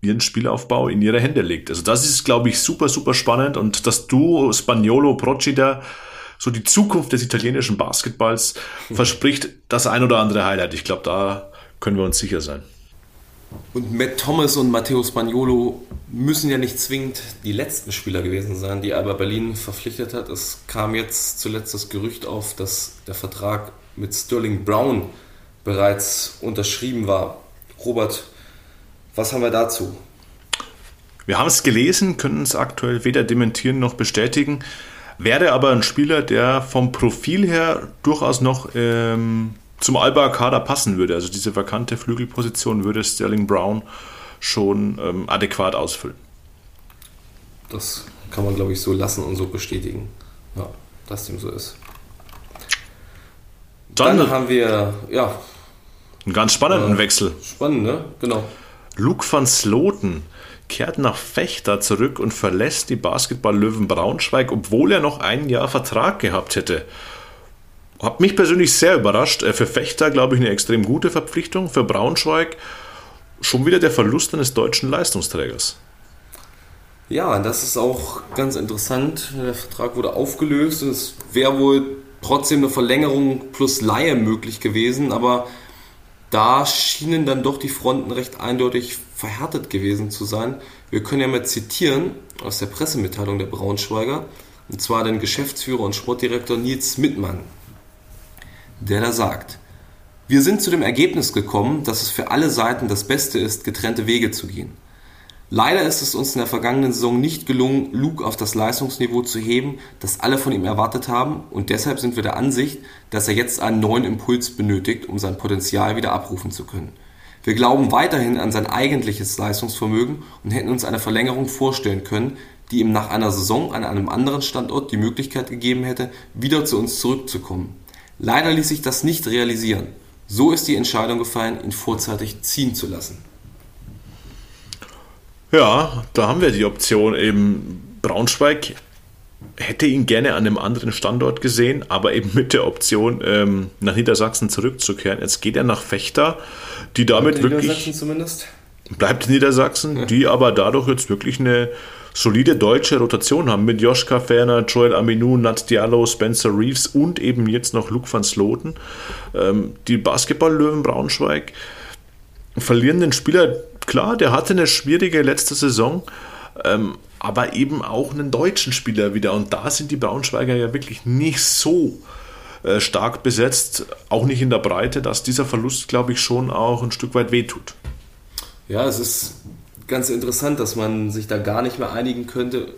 ihren Spielaufbau in ihre Hände legt. Also das ist, glaube ich, super, super spannend und das Duo Spagnolo-Procida so die Zukunft des italienischen Basketballs verspricht das ein oder andere Highlight. Ich glaube, da können wir uns sicher sein. Und Matt Thomas und Matteo Spagnolo müssen ja nicht zwingend die letzten Spieler gewesen sein, die Alba Berlin verpflichtet hat. Es kam jetzt zuletzt das Gerücht auf, dass der Vertrag mit Sterling Brown bereits unterschrieben war. Robert, was haben wir dazu? Wir haben es gelesen, können es aktuell weder dementieren noch bestätigen. Wäre aber ein Spieler, der vom Profil her durchaus noch ähm, zum Alba-Kader passen würde. Also diese vakante Flügelposition würde Sterling Brown schon ähm, adäquat ausfüllen. Das kann man, glaube ich, so lassen und so bestätigen, ja, dass dem so ist. Dann, Dann haben wir, ja. Einen ganz spannenden äh, Wechsel. Spannend, ne? Genau. Luke van Sloten kehrt nach Fechter zurück und verlässt die Basketball-Löwen Braunschweig, obwohl er noch ein Jahr Vertrag gehabt hätte. Hat mich persönlich sehr überrascht. Äh, für Fechter, glaube ich, eine extrem gute Verpflichtung. Für Braunschweig schon wieder der Verlust eines deutschen Leistungsträgers. Ja, das ist auch ganz interessant. Der Vertrag wurde aufgelöst es wäre wohl trotzdem eine Verlängerung plus Laie möglich gewesen, aber da schienen dann doch die Fronten recht eindeutig verhärtet gewesen zu sein. Wir können ja mal zitieren aus der Pressemitteilung der Braunschweiger, und zwar den Geschäftsführer und Sportdirektor Nils Mittmann, der da sagt, wir sind zu dem Ergebnis gekommen, dass es für alle Seiten das Beste ist, getrennte Wege zu gehen. Leider ist es uns in der vergangenen Saison nicht gelungen, Luke auf das Leistungsniveau zu heben, das alle von ihm erwartet haben und deshalb sind wir der Ansicht, dass er jetzt einen neuen Impuls benötigt, um sein Potenzial wieder abrufen zu können. Wir glauben weiterhin an sein eigentliches Leistungsvermögen und hätten uns eine Verlängerung vorstellen können, die ihm nach einer Saison an einem anderen Standort die Möglichkeit gegeben hätte, wieder zu uns zurückzukommen. Leider ließ sich das nicht realisieren. So ist die Entscheidung gefallen, ihn vorzeitig ziehen zu lassen. Ja, da haben wir die Option eben Braunschweig hätte ihn gerne an einem anderen Standort gesehen, aber eben mit der Option, ähm, nach Niedersachsen zurückzukehren. Jetzt geht er nach Fechter, die damit bleibt wirklich. Zumindest. Bleibt in Niedersachsen, ja. die aber dadurch jetzt wirklich eine solide deutsche Rotation haben mit Joschka Ferner, Joel Aminou, Nat Diallo, Spencer Reeves und eben jetzt noch Luke van Sloten. Ähm, die Basketball-Löwen Braunschweig verlieren den Spieler klar, der hatte eine schwierige letzte Saison, ähm, aber eben auch einen deutschen Spieler wieder. Und da sind die Braunschweiger ja wirklich nicht so äh, stark besetzt, auch nicht in der Breite, dass dieser Verlust, glaube ich, schon auch ein Stück weit wehtut. Ja, es ist ganz interessant, dass man sich da gar nicht mehr einigen könnte.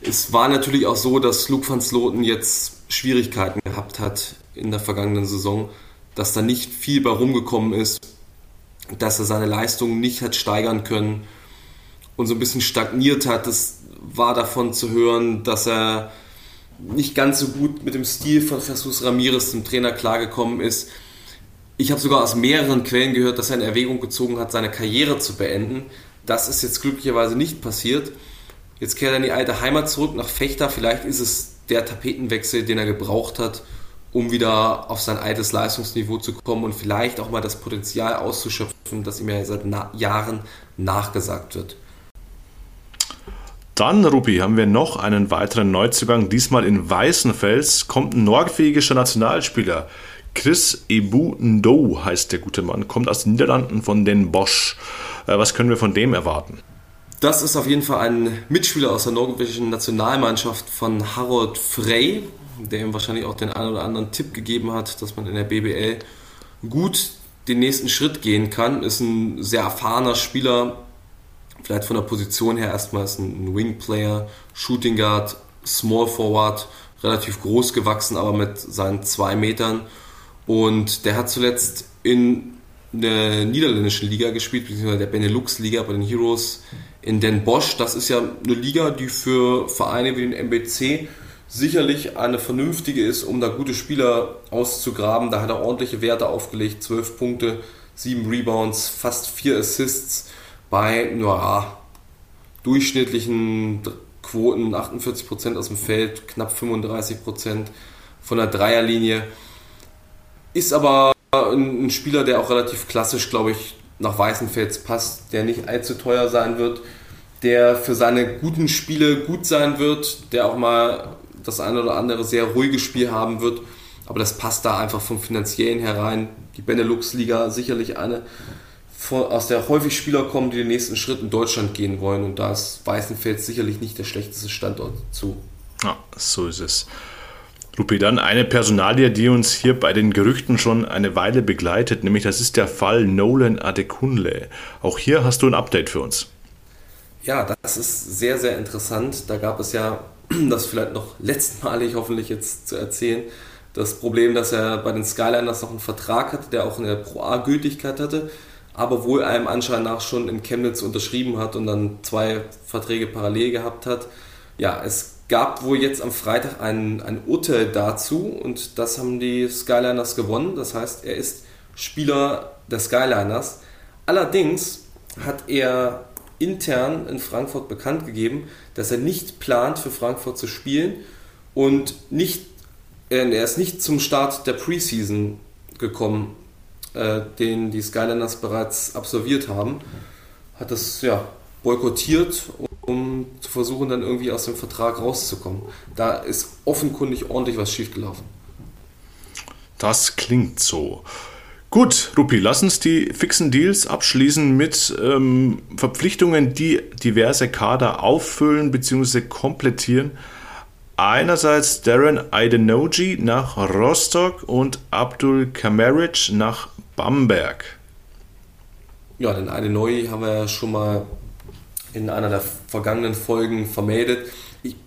Es war natürlich auch so, dass Luke van Sloten jetzt Schwierigkeiten gehabt hat in der vergangenen Saison, dass da nicht viel bei rumgekommen ist dass er seine Leistungen nicht hat steigern können und so ein bisschen stagniert hat. Das war davon zu hören, dass er nicht ganz so gut mit dem Stil von Jesus Ramirez, dem Trainer, klargekommen ist. Ich habe sogar aus mehreren Quellen gehört, dass er in Erwägung gezogen hat, seine Karriere zu beenden. Das ist jetzt glücklicherweise nicht passiert. Jetzt kehrt er in die alte Heimat zurück nach Fechter. Vielleicht ist es der Tapetenwechsel, den er gebraucht hat, um wieder auf sein altes Leistungsniveau zu kommen und vielleicht auch mal das Potenzial auszuschöpfen, das ihm ja seit na Jahren nachgesagt wird. Dann, Rupi, haben wir noch einen weiteren Neuzugang. Diesmal in Weißenfels kommt ein norwegischer Nationalspieler. Chris Ebu Ndo heißt der gute Mann, kommt aus den Niederlanden von den Bosch. Äh, was können wir von dem erwarten? Das ist auf jeden Fall ein Mitspieler aus der norwegischen Nationalmannschaft von Harold Frey der ihm wahrscheinlich auch den einen oder anderen Tipp gegeben hat, dass man in der BBL gut den nächsten Schritt gehen kann. Ist ein sehr erfahrener Spieler, vielleicht von der Position her erstmal ist ein Wing Player, Shooting Guard, Small Forward, relativ groß gewachsen, aber mit seinen zwei Metern. Und der hat zuletzt in der niederländischen Liga gespielt, beziehungsweise der Benelux-Liga bei den Heroes in Den Bosch. Das ist ja eine Liga, die für Vereine wie den MBC sicherlich eine vernünftige ist, um da gute Spieler auszugraben. Da hat er ordentliche Werte aufgelegt, 12 Punkte, 7 Rebounds, fast 4 Assists bei ja, durchschnittlichen Quoten, 48% aus dem Feld, knapp 35% von der Dreierlinie. Ist aber ein Spieler, der auch relativ klassisch, glaube ich, nach Weißenfels passt, der nicht allzu teuer sein wird, der für seine guten Spiele gut sein wird, der auch mal das eine oder andere sehr ruhige Spiel haben wird. Aber das passt da einfach vom finanziellen herein. Die Benelux-Liga sicherlich eine, aus der häufig Spieler kommen, die den nächsten Schritt in Deutschland gehen wollen. Und da ist Weißenfels sicherlich nicht der schlechteste Standort zu. Ja, so ist es. Lupi, dann eine Personalie, die uns hier bei den Gerüchten schon eine Weile begleitet, nämlich das ist der Fall Nolan Adekunle. Auch hier hast du ein Update für uns. Ja, das ist sehr, sehr interessant. Da gab es ja das vielleicht noch letztmalig hoffentlich jetzt zu erzählen. Das Problem, dass er bei den Skyliners noch einen Vertrag hatte, der auch eine Pro A Gültigkeit hatte, aber wohl einem Anschein nach schon in Chemnitz unterschrieben hat und dann zwei Verträge parallel gehabt hat. Ja, es gab wohl jetzt am Freitag ein, ein Urteil dazu und das haben die Skyliners gewonnen. Das heißt, er ist Spieler der Skyliners. Allerdings hat er intern in Frankfurt bekannt gegeben, dass er nicht plant, für Frankfurt zu spielen und nicht, äh, er ist nicht zum Start der Preseason gekommen, äh, den die Skylanders bereits absolviert haben. Hat das ja boykottiert, um zu versuchen, dann irgendwie aus dem Vertrag rauszukommen. Da ist offenkundig ordentlich was schiefgelaufen. Das klingt so. Gut, Rupi, lass uns die fixen Deals abschließen mit ähm, Verpflichtungen, die diverse Kader auffüllen bzw. komplettieren. Einerseits Darren Idenoji nach Rostock und Abdul Kamaric nach Bamberg. Ja, den Idenoji haben wir ja schon mal in einer der vergangenen Folgen vermeldet.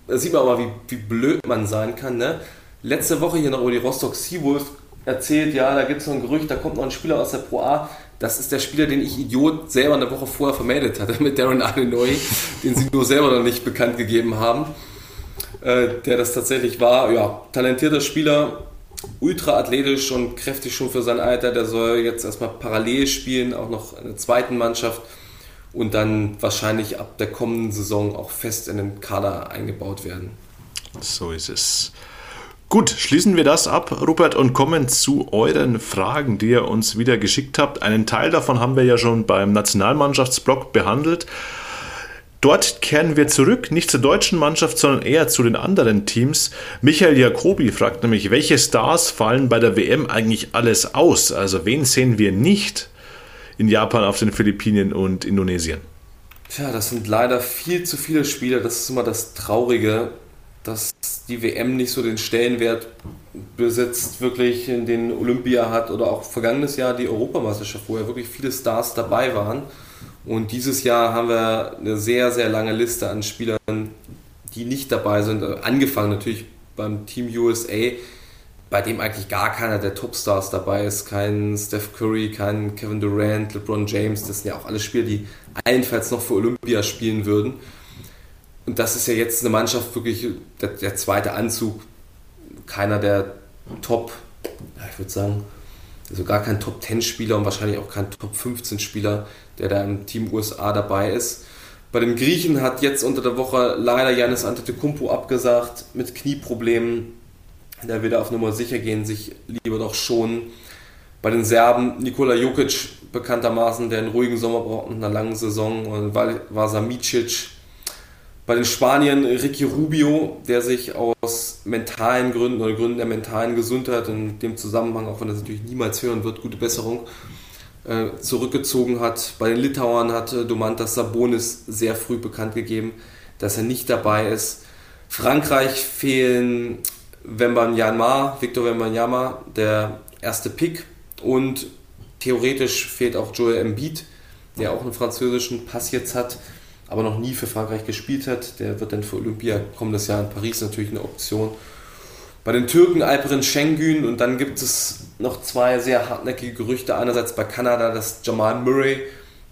Da sieht man aber, wie, wie blöd man sein kann. Ne? Letzte Woche hier noch über die Rostock Seawolf erzählt, ja, da gibt es noch ein Gerücht, da kommt noch ein Spieler aus der Pro A. Das ist der Spieler, den ich Idiot selber eine Woche vorher vermeldet hatte mit Darren Adenoy, den sie nur selber noch nicht bekannt gegeben haben. Äh, der das tatsächlich war. Ja, talentierter Spieler, ultra athletisch und kräftig schon für sein Alter. Der soll jetzt erstmal parallel spielen, auch noch in der zweiten Mannschaft und dann wahrscheinlich ab der kommenden Saison auch fest in den Kader eingebaut werden. So ist es. Gut, schließen wir das ab, Rupert, und kommen zu euren Fragen, die ihr uns wieder geschickt habt. Einen Teil davon haben wir ja schon beim Nationalmannschaftsblog behandelt. Dort kehren wir zurück, nicht zur deutschen Mannschaft, sondern eher zu den anderen Teams. Michael Jacobi fragt nämlich, welche Stars fallen bei der WM eigentlich alles aus? Also wen sehen wir nicht in Japan, auf den Philippinen und Indonesien? Tja, das sind leider viel zu viele Spieler. Das ist immer das Traurige dass die WM nicht so den Stellenwert besitzt, wirklich in den Olympia hat oder auch vergangenes Jahr die Europameisterschaft, wo ja wirklich viele Stars dabei waren. Und dieses Jahr haben wir eine sehr, sehr lange Liste an Spielern, die nicht dabei sind. Angefangen natürlich beim Team USA, bei dem eigentlich gar keiner der Topstars dabei ist. Kein Steph Curry, kein Kevin Durant, LeBron James. Das sind ja auch alle Spieler, die allenfalls noch für Olympia spielen würden. Und das ist ja jetzt eine Mannschaft wirklich der, der zweite Anzug. Keiner der Top, ja, ich würde sagen, also gar kein Top 10 Spieler und wahrscheinlich auch kein Top 15 Spieler, der da im Team USA dabei ist. Bei den Griechen hat jetzt unter der Woche leider Janis Antetokounmpo abgesagt mit Knieproblemen. Der will da auf Nummer sicher gehen, sich lieber doch schonen. Bei den Serben Nikola Jokic bekanntermaßen, der einen ruhigen Sommer braucht und einer langen Saison und Vasa Micic bei den Spaniern Ricky Rubio, der sich aus mentalen Gründen oder Gründen der mentalen Gesundheit in dem Zusammenhang, auch wenn das natürlich niemals hören wird, gute Besserung, äh, zurückgezogen hat. Bei den Litauern hat Domantas Sabonis sehr früh bekannt gegeben, dass er nicht dabei ist. Frankreich fehlen Wembanyama, Victor Wembanyama, der erste Pick und theoretisch fehlt auch Joel Embiid, der auch einen französischen Pass jetzt hat aber noch nie für Frankreich gespielt hat. Der wird dann für Olympia kommendes Jahr in Paris natürlich eine Option. Bei den Türken Alperen Şengün und dann gibt es noch zwei sehr hartnäckige Gerüchte. Einerseits bei Kanada, dass Jamal Murray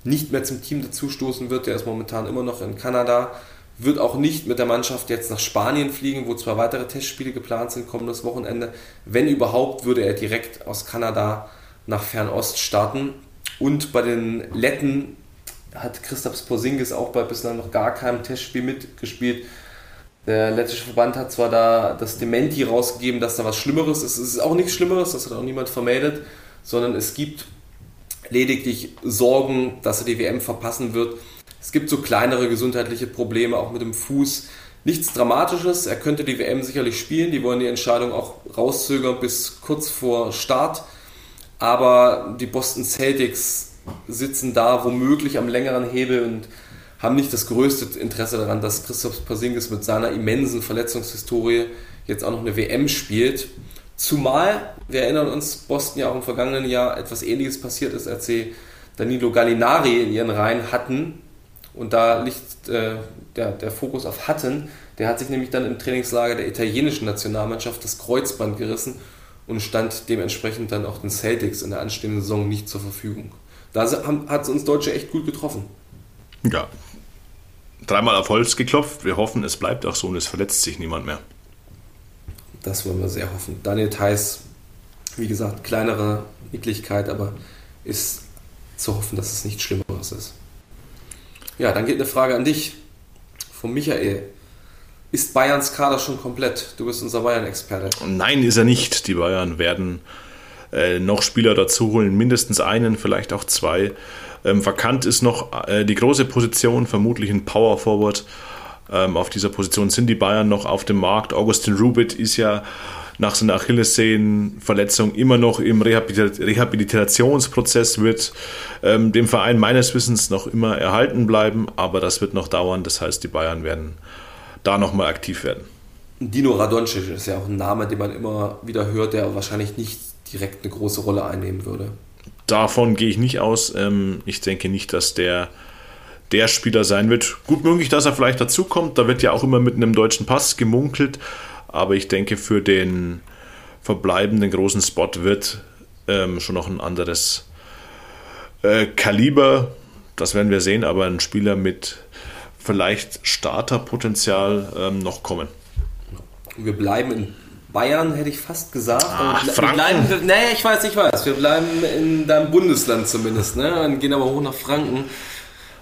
nicht mehr zum Team dazustoßen wird. Der ist momentan immer noch in Kanada. Wird auch nicht mit der Mannschaft jetzt nach Spanien fliegen, wo zwei weitere Testspiele geplant sind, kommendes Wochenende. Wenn überhaupt, würde er direkt aus Kanada nach Fernost starten. Und bei den Letten hat Christoph Porzingis auch bei bislang noch gar keinem Testspiel mitgespielt. Der lettische Verband hat zwar da das Dementi rausgegeben, dass da was Schlimmeres ist. Es ist auch nichts Schlimmeres, das hat auch niemand vermeldet, sondern es gibt lediglich Sorgen, dass er die WM verpassen wird. Es gibt so kleinere gesundheitliche Probleme, auch mit dem Fuß. Nichts Dramatisches, er könnte die WM sicherlich spielen. Die wollen die Entscheidung auch rauszögern bis kurz vor Start. Aber die Boston Celtics sitzen da womöglich am längeren Hebel und haben nicht das größte Interesse daran, dass Christoph Porzingis mit seiner immensen Verletzungshistorie jetzt auch noch eine WM spielt. Zumal, wir erinnern uns, Boston ja auch im vergangenen Jahr etwas ähnliches passiert ist, als sie Danilo Gallinari in ihren Reihen hatten. Und da liegt äh, der, der Fokus auf hatten. Der hat sich nämlich dann im Trainingslager der italienischen Nationalmannschaft das Kreuzband gerissen und stand dementsprechend dann auch den Celtics in der anstehenden Saison nicht zur Verfügung. Da hat es uns Deutsche echt gut getroffen. Ja. Dreimal auf Holz geklopft. Wir hoffen, es bleibt auch so und es verletzt sich niemand mehr. Das wollen wir sehr hoffen. Daniel Theiss, wie gesagt, kleinere Nicklichkeit, aber ist zu hoffen, dass es nichts Schlimmeres ist. Ja, dann geht eine Frage an dich von Michael. Ist Bayerns Kader schon komplett? Du bist unser Bayern-Experte. Nein, ist er nicht. Die Bayern werden äh, noch Spieler dazu holen, mindestens einen, vielleicht auch zwei. Ähm, vakant ist noch äh, die große Position, vermutlich ein Power Forward. Ähm, auf dieser Position sind die Bayern noch auf dem Markt. Augustin Rubit ist ja nach seiner Achillessehnenverletzung immer noch im Rehabilitationsprozess wird ähm, dem Verein meines Wissens noch immer erhalten bleiben, aber das wird noch dauern. Das heißt, die Bayern werden da nochmal aktiv werden. Dino Radonjic ist ja auch ein Name, den man immer wieder hört, der wahrscheinlich nicht direkt eine große Rolle einnehmen würde. Davon gehe ich nicht aus. Ähm, ich denke nicht, dass der der Spieler sein wird. Gut möglich, dass er vielleicht dazukommt. Da wird ja auch immer mit einem deutschen Pass gemunkelt. Aber ich denke, für den verbleibenden großen Spot wird ähm, schon noch ein anderes äh, Kaliber. Das werden wir sehen, aber ein Spieler mit vielleicht Starterpotenzial ähm, noch kommen. Wir bleiben in Bayern, hätte ich fast gesagt. Ach, wir Franken. bleiben, nee, ich weiß, ich weiß. Wir bleiben in deinem Bundesland zumindest. Ne? Und gehen aber hoch nach Franken.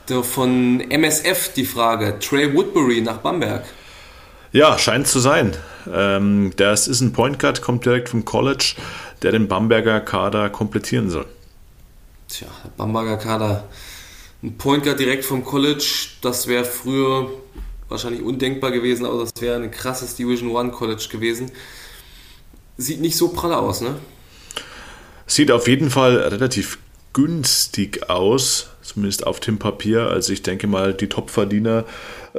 Der von MSF die Frage. Trey Woodbury nach Bamberg. Ja, scheint zu sein. Ähm, das ist ein Point Guard, kommt direkt vom College, der den Bamberger Kader komplettieren soll. Tja, Bamberger Kader. Ein Point Guard direkt vom College, das wäre früher wahrscheinlich undenkbar gewesen, aber das wäre ein krasses Division One College gewesen. Sieht nicht so prall aus, ne? Sieht auf jeden Fall relativ günstig aus, zumindest auf dem Papier. Also ich denke mal, die Topverdiener,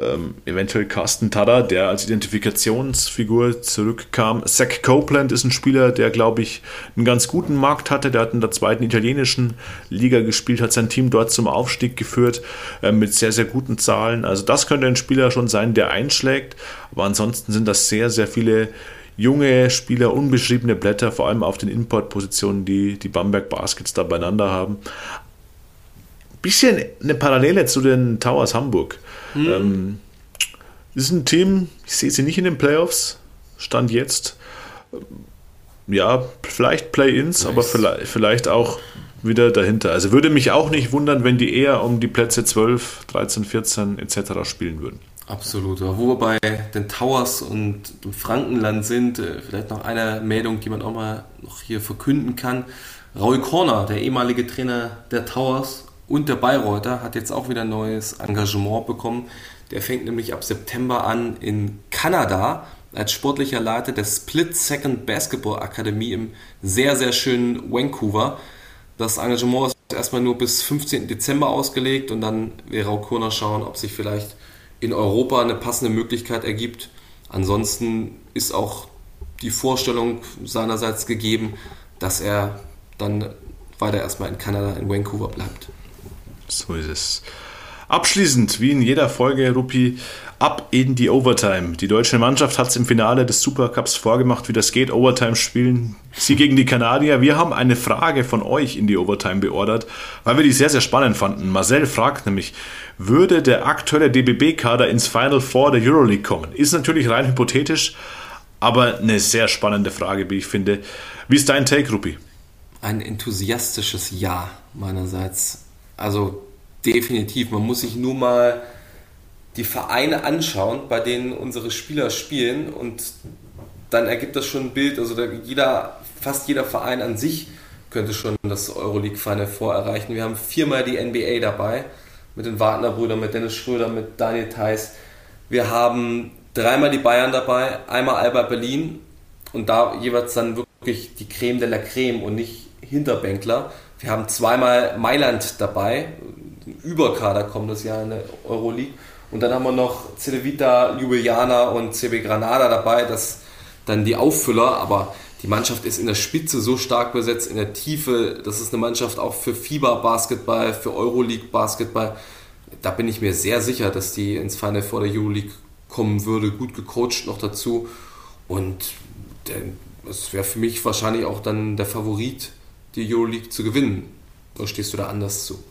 ähm, eventuell Carsten Tada, der als Identifikationsfigur zurückkam. Zach Copeland ist ein Spieler, der, glaube ich, einen ganz guten Markt hatte. Der hat in der zweiten italienischen Liga gespielt, hat sein Team dort zum Aufstieg geführt, äh, mit sehr, sehr guten Zahlen. Also das könnte ein Spieler schon sein, der einschlägt. Aber ansonsten sind das sehr, sehr viele junge Spieler, unbeschriebene Blätter, vor allem auf den Importpositionen, die die Bamberg Baskets da beieinander haben. Bisschen eine Parallele zu den Towers Hamburg. Mhm. Ähm, ist ein Team, ich sehe sie nicht in den Playoffs, Stand jetzt. Ja, vielleicht Play-Ins, nice. aber vielleicht, vielleicht auch wieder dahinter. Also würde mich auch nicht wundern, wenn die eher um die Plätze 12, 13, 14 etc. spielen würden. Absolut. Wo wir bei den Towers und dem Frankenland sind, äh, vielleicht noch eine Meldung, die man auch mal noch hier verkünden kann. Raul Korner, der ehemalige Trainer der Towers und der Bayreuther, hat jetzt auch wieder ein neues Engagement bekommen. Der fängt nämlich ab September an in Kanada als sportlicher Leiter der Split Second Basketball Akademie im sehr, sehr schönen Vancouver. Das Engagement ist erstmal nur bis 15. Dezember ausgelegt und dann will Raul Korner schauen, ob sich vielleicht in Europa eine passende Möglichkeit ergibt. Ansonsten ist auch die Vorstellung seinerseits gegeben, dass er dann weiter erstmal in Kanada, in Vancouver bleibt. So ist es. Abschließend, wie in jeder Folge, Rupi, ab in die Overtime. Die deutsche Mannschaft hat es im Finale des Supercups vorgemacht, wie das geht, Overtime spielen. Sie gegen die Kanadier. Wir haben eine Frage von euch in die Overtime beordert, weil wir die sehr, sehr spannend fanden. Marcel fragt nämlich, würde der aktuelle DBB-Kader ins Final Four der Euroleague kommen? Ist natürlich rein hypothetisch, aber eine sehr spannende Frage, wie ich finde. Wie ist dein Take, Rupi? Ein enthusiastisches Ja meinerseits. Also definitiv. Man muss sich nur mal die Vereine anschauen, bei denen unsere Spieler spielen und dann ergibt das schon ein Bild. Also jeder, fast jeder Verein an sich könnte schon das Euroleague Final Four erreichen. Wir haben viermal die NBA dabei mit den Wagner-Brüdern, mit Dennis Schröder, mit Daniel Theiss. Wir haben dreimal die Bayern dabei, einmal Alba Berlin und da jeweils dann wirklich die Creme de la Creme und nicht Hinterbänkler. Wir haben zweimal Mailand dabei, Überkader kommt das Jahr in der Euroleague. Und dann haben wir noch Cedevita, Ljubljana und CB Granada dabei, das dann die Auffüller, aber die Mannschaft ist in der Spitze so stark besetzt, in der Tiefe. Das ist eine Mannschaft auch für FIBA-Basketball, für Euroleague-Basketball. Da bin ich mir sehr sicher, dass die ins Final vor der Euroleague kommen würde. Gut gecoacht noch dazu. Und es wäre für mich wahrscheinlich auch dann der Favorit, die Euroleague zu gewinnen. Oder stehst du da anders zu?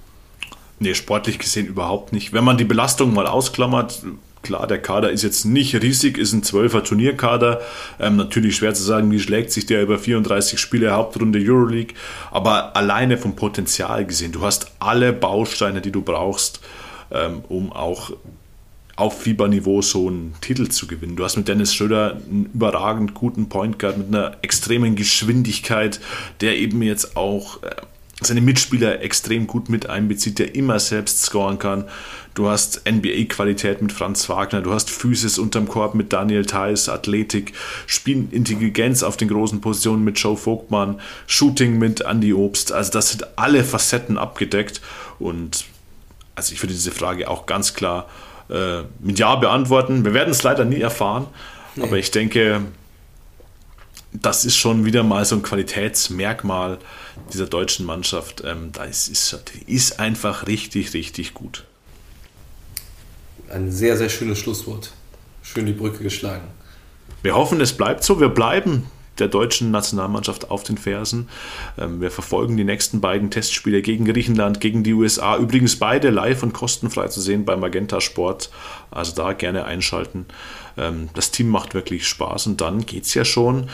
Nee, sportlich gesehen überhaupt nicht. Wenn man die Belastung mal ausklammert, klar, der Kader ist jetzt nicht riesig, ist ein 12er Turnierkader. Ähm, natürlich schwer zu sagen, wie schlägt sich der über 34 Spiele Hauptrunde Euroleague. Aber alleine vom Potenzial gesehen, du hast alle Bausteine, die du brauchst, ähm, um auch auf Fieberniveau so einen Titel zu gewinnen. Du hast mit Dennis Schröder einen überragend guten Point Guard mit einer extremen Geschwindigkeit, der eben jetzt auch äh, seine Mitspieler extrem gut mit einbezieht, der immer selbst scoren kann. Du hast NBA-Qualität mit Franz Wagner, du hast Physis unterm Korb mit Daniel Theiss, Athletik, Spielintelligenz auf den großen Positionen mit Joe Vogtmann, Shooting mit Andy Obst. Also das sind alle Facetten abgedeckt und also ich würde diese Frage auch ganz klar äh, mit Ja beantworten. Wir werden es leider nie erfahren, nee. aber ich denke, das ist schon wieder mal so ein Qualitätsmerkmal dieser deutschen Mannschaft. Ähm, da ist, ist, ist einfach richtig, richtig gut. Ein sehr, sehr schönes Schlusswort. Schön die Brücke geschlagen. Wir hoffen, es bleibt so. Wir bleiben der deutschen Nationalmannschaft auf den Fersen. Ähm, wir verfolgen die nächsten beiden Testspiele gegen Griechenland, gegen die USA. Übrigens beide live und kostenfrei zu sehen bei Magenta Sport. Also da gerne einschalten. Ähm, das Team macht wirklich Spaß und dann geht es ja schon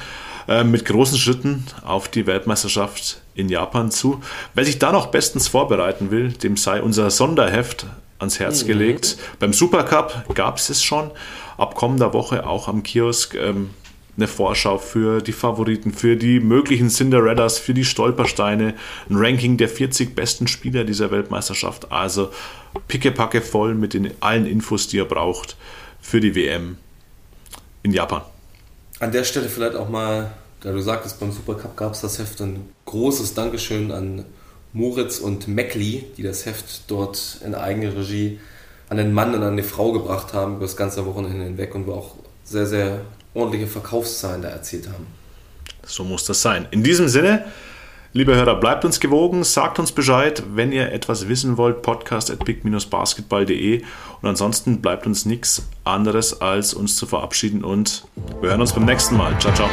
äh, mit großen Schritten auf die Weltmeisterschaft in Japan zu. Wer sich da noch bestens vorbereiten will, dem sei unser Sonderheft ans Herz mhm. gelegt. Beim Supercup gab es es schon. Ab kommender Woche auch am Kiosk. Ähm, eine Vorschau für die Favoriten, für die möglichen Cinderellas, für die Stolpersteine, ein Ranking der 40 besten Spieler dieser Weltmeisterschaft. Also pickepacke voll mit den, allen Infos, die ihr braucht für die WM in Japan. An der Stelle vielleicht auch mal, da du sagtest, beim Supercup gab es das Heft, ein großes Dankeschön an Moritz und Meckli, die das Heft dort in eigener Regie an den Mann und an die Frau gebracht haben über das ganze Wochenende hinweg und wo auch sehr, sehr ordentliche Verkaufszahlen da erzielt haben. So muss das sein. In diesem Sinne, liebe Hörer, bleibt uns gewogen, sagt uns Bescheid, wenn ihr etwas wissen wollt, podcast at big-basketball.de und ansonsten bleibt uns nichts anderes, als uns zu verabschieden und wir hören uns beim nächsten Mal. Ciao, ciao.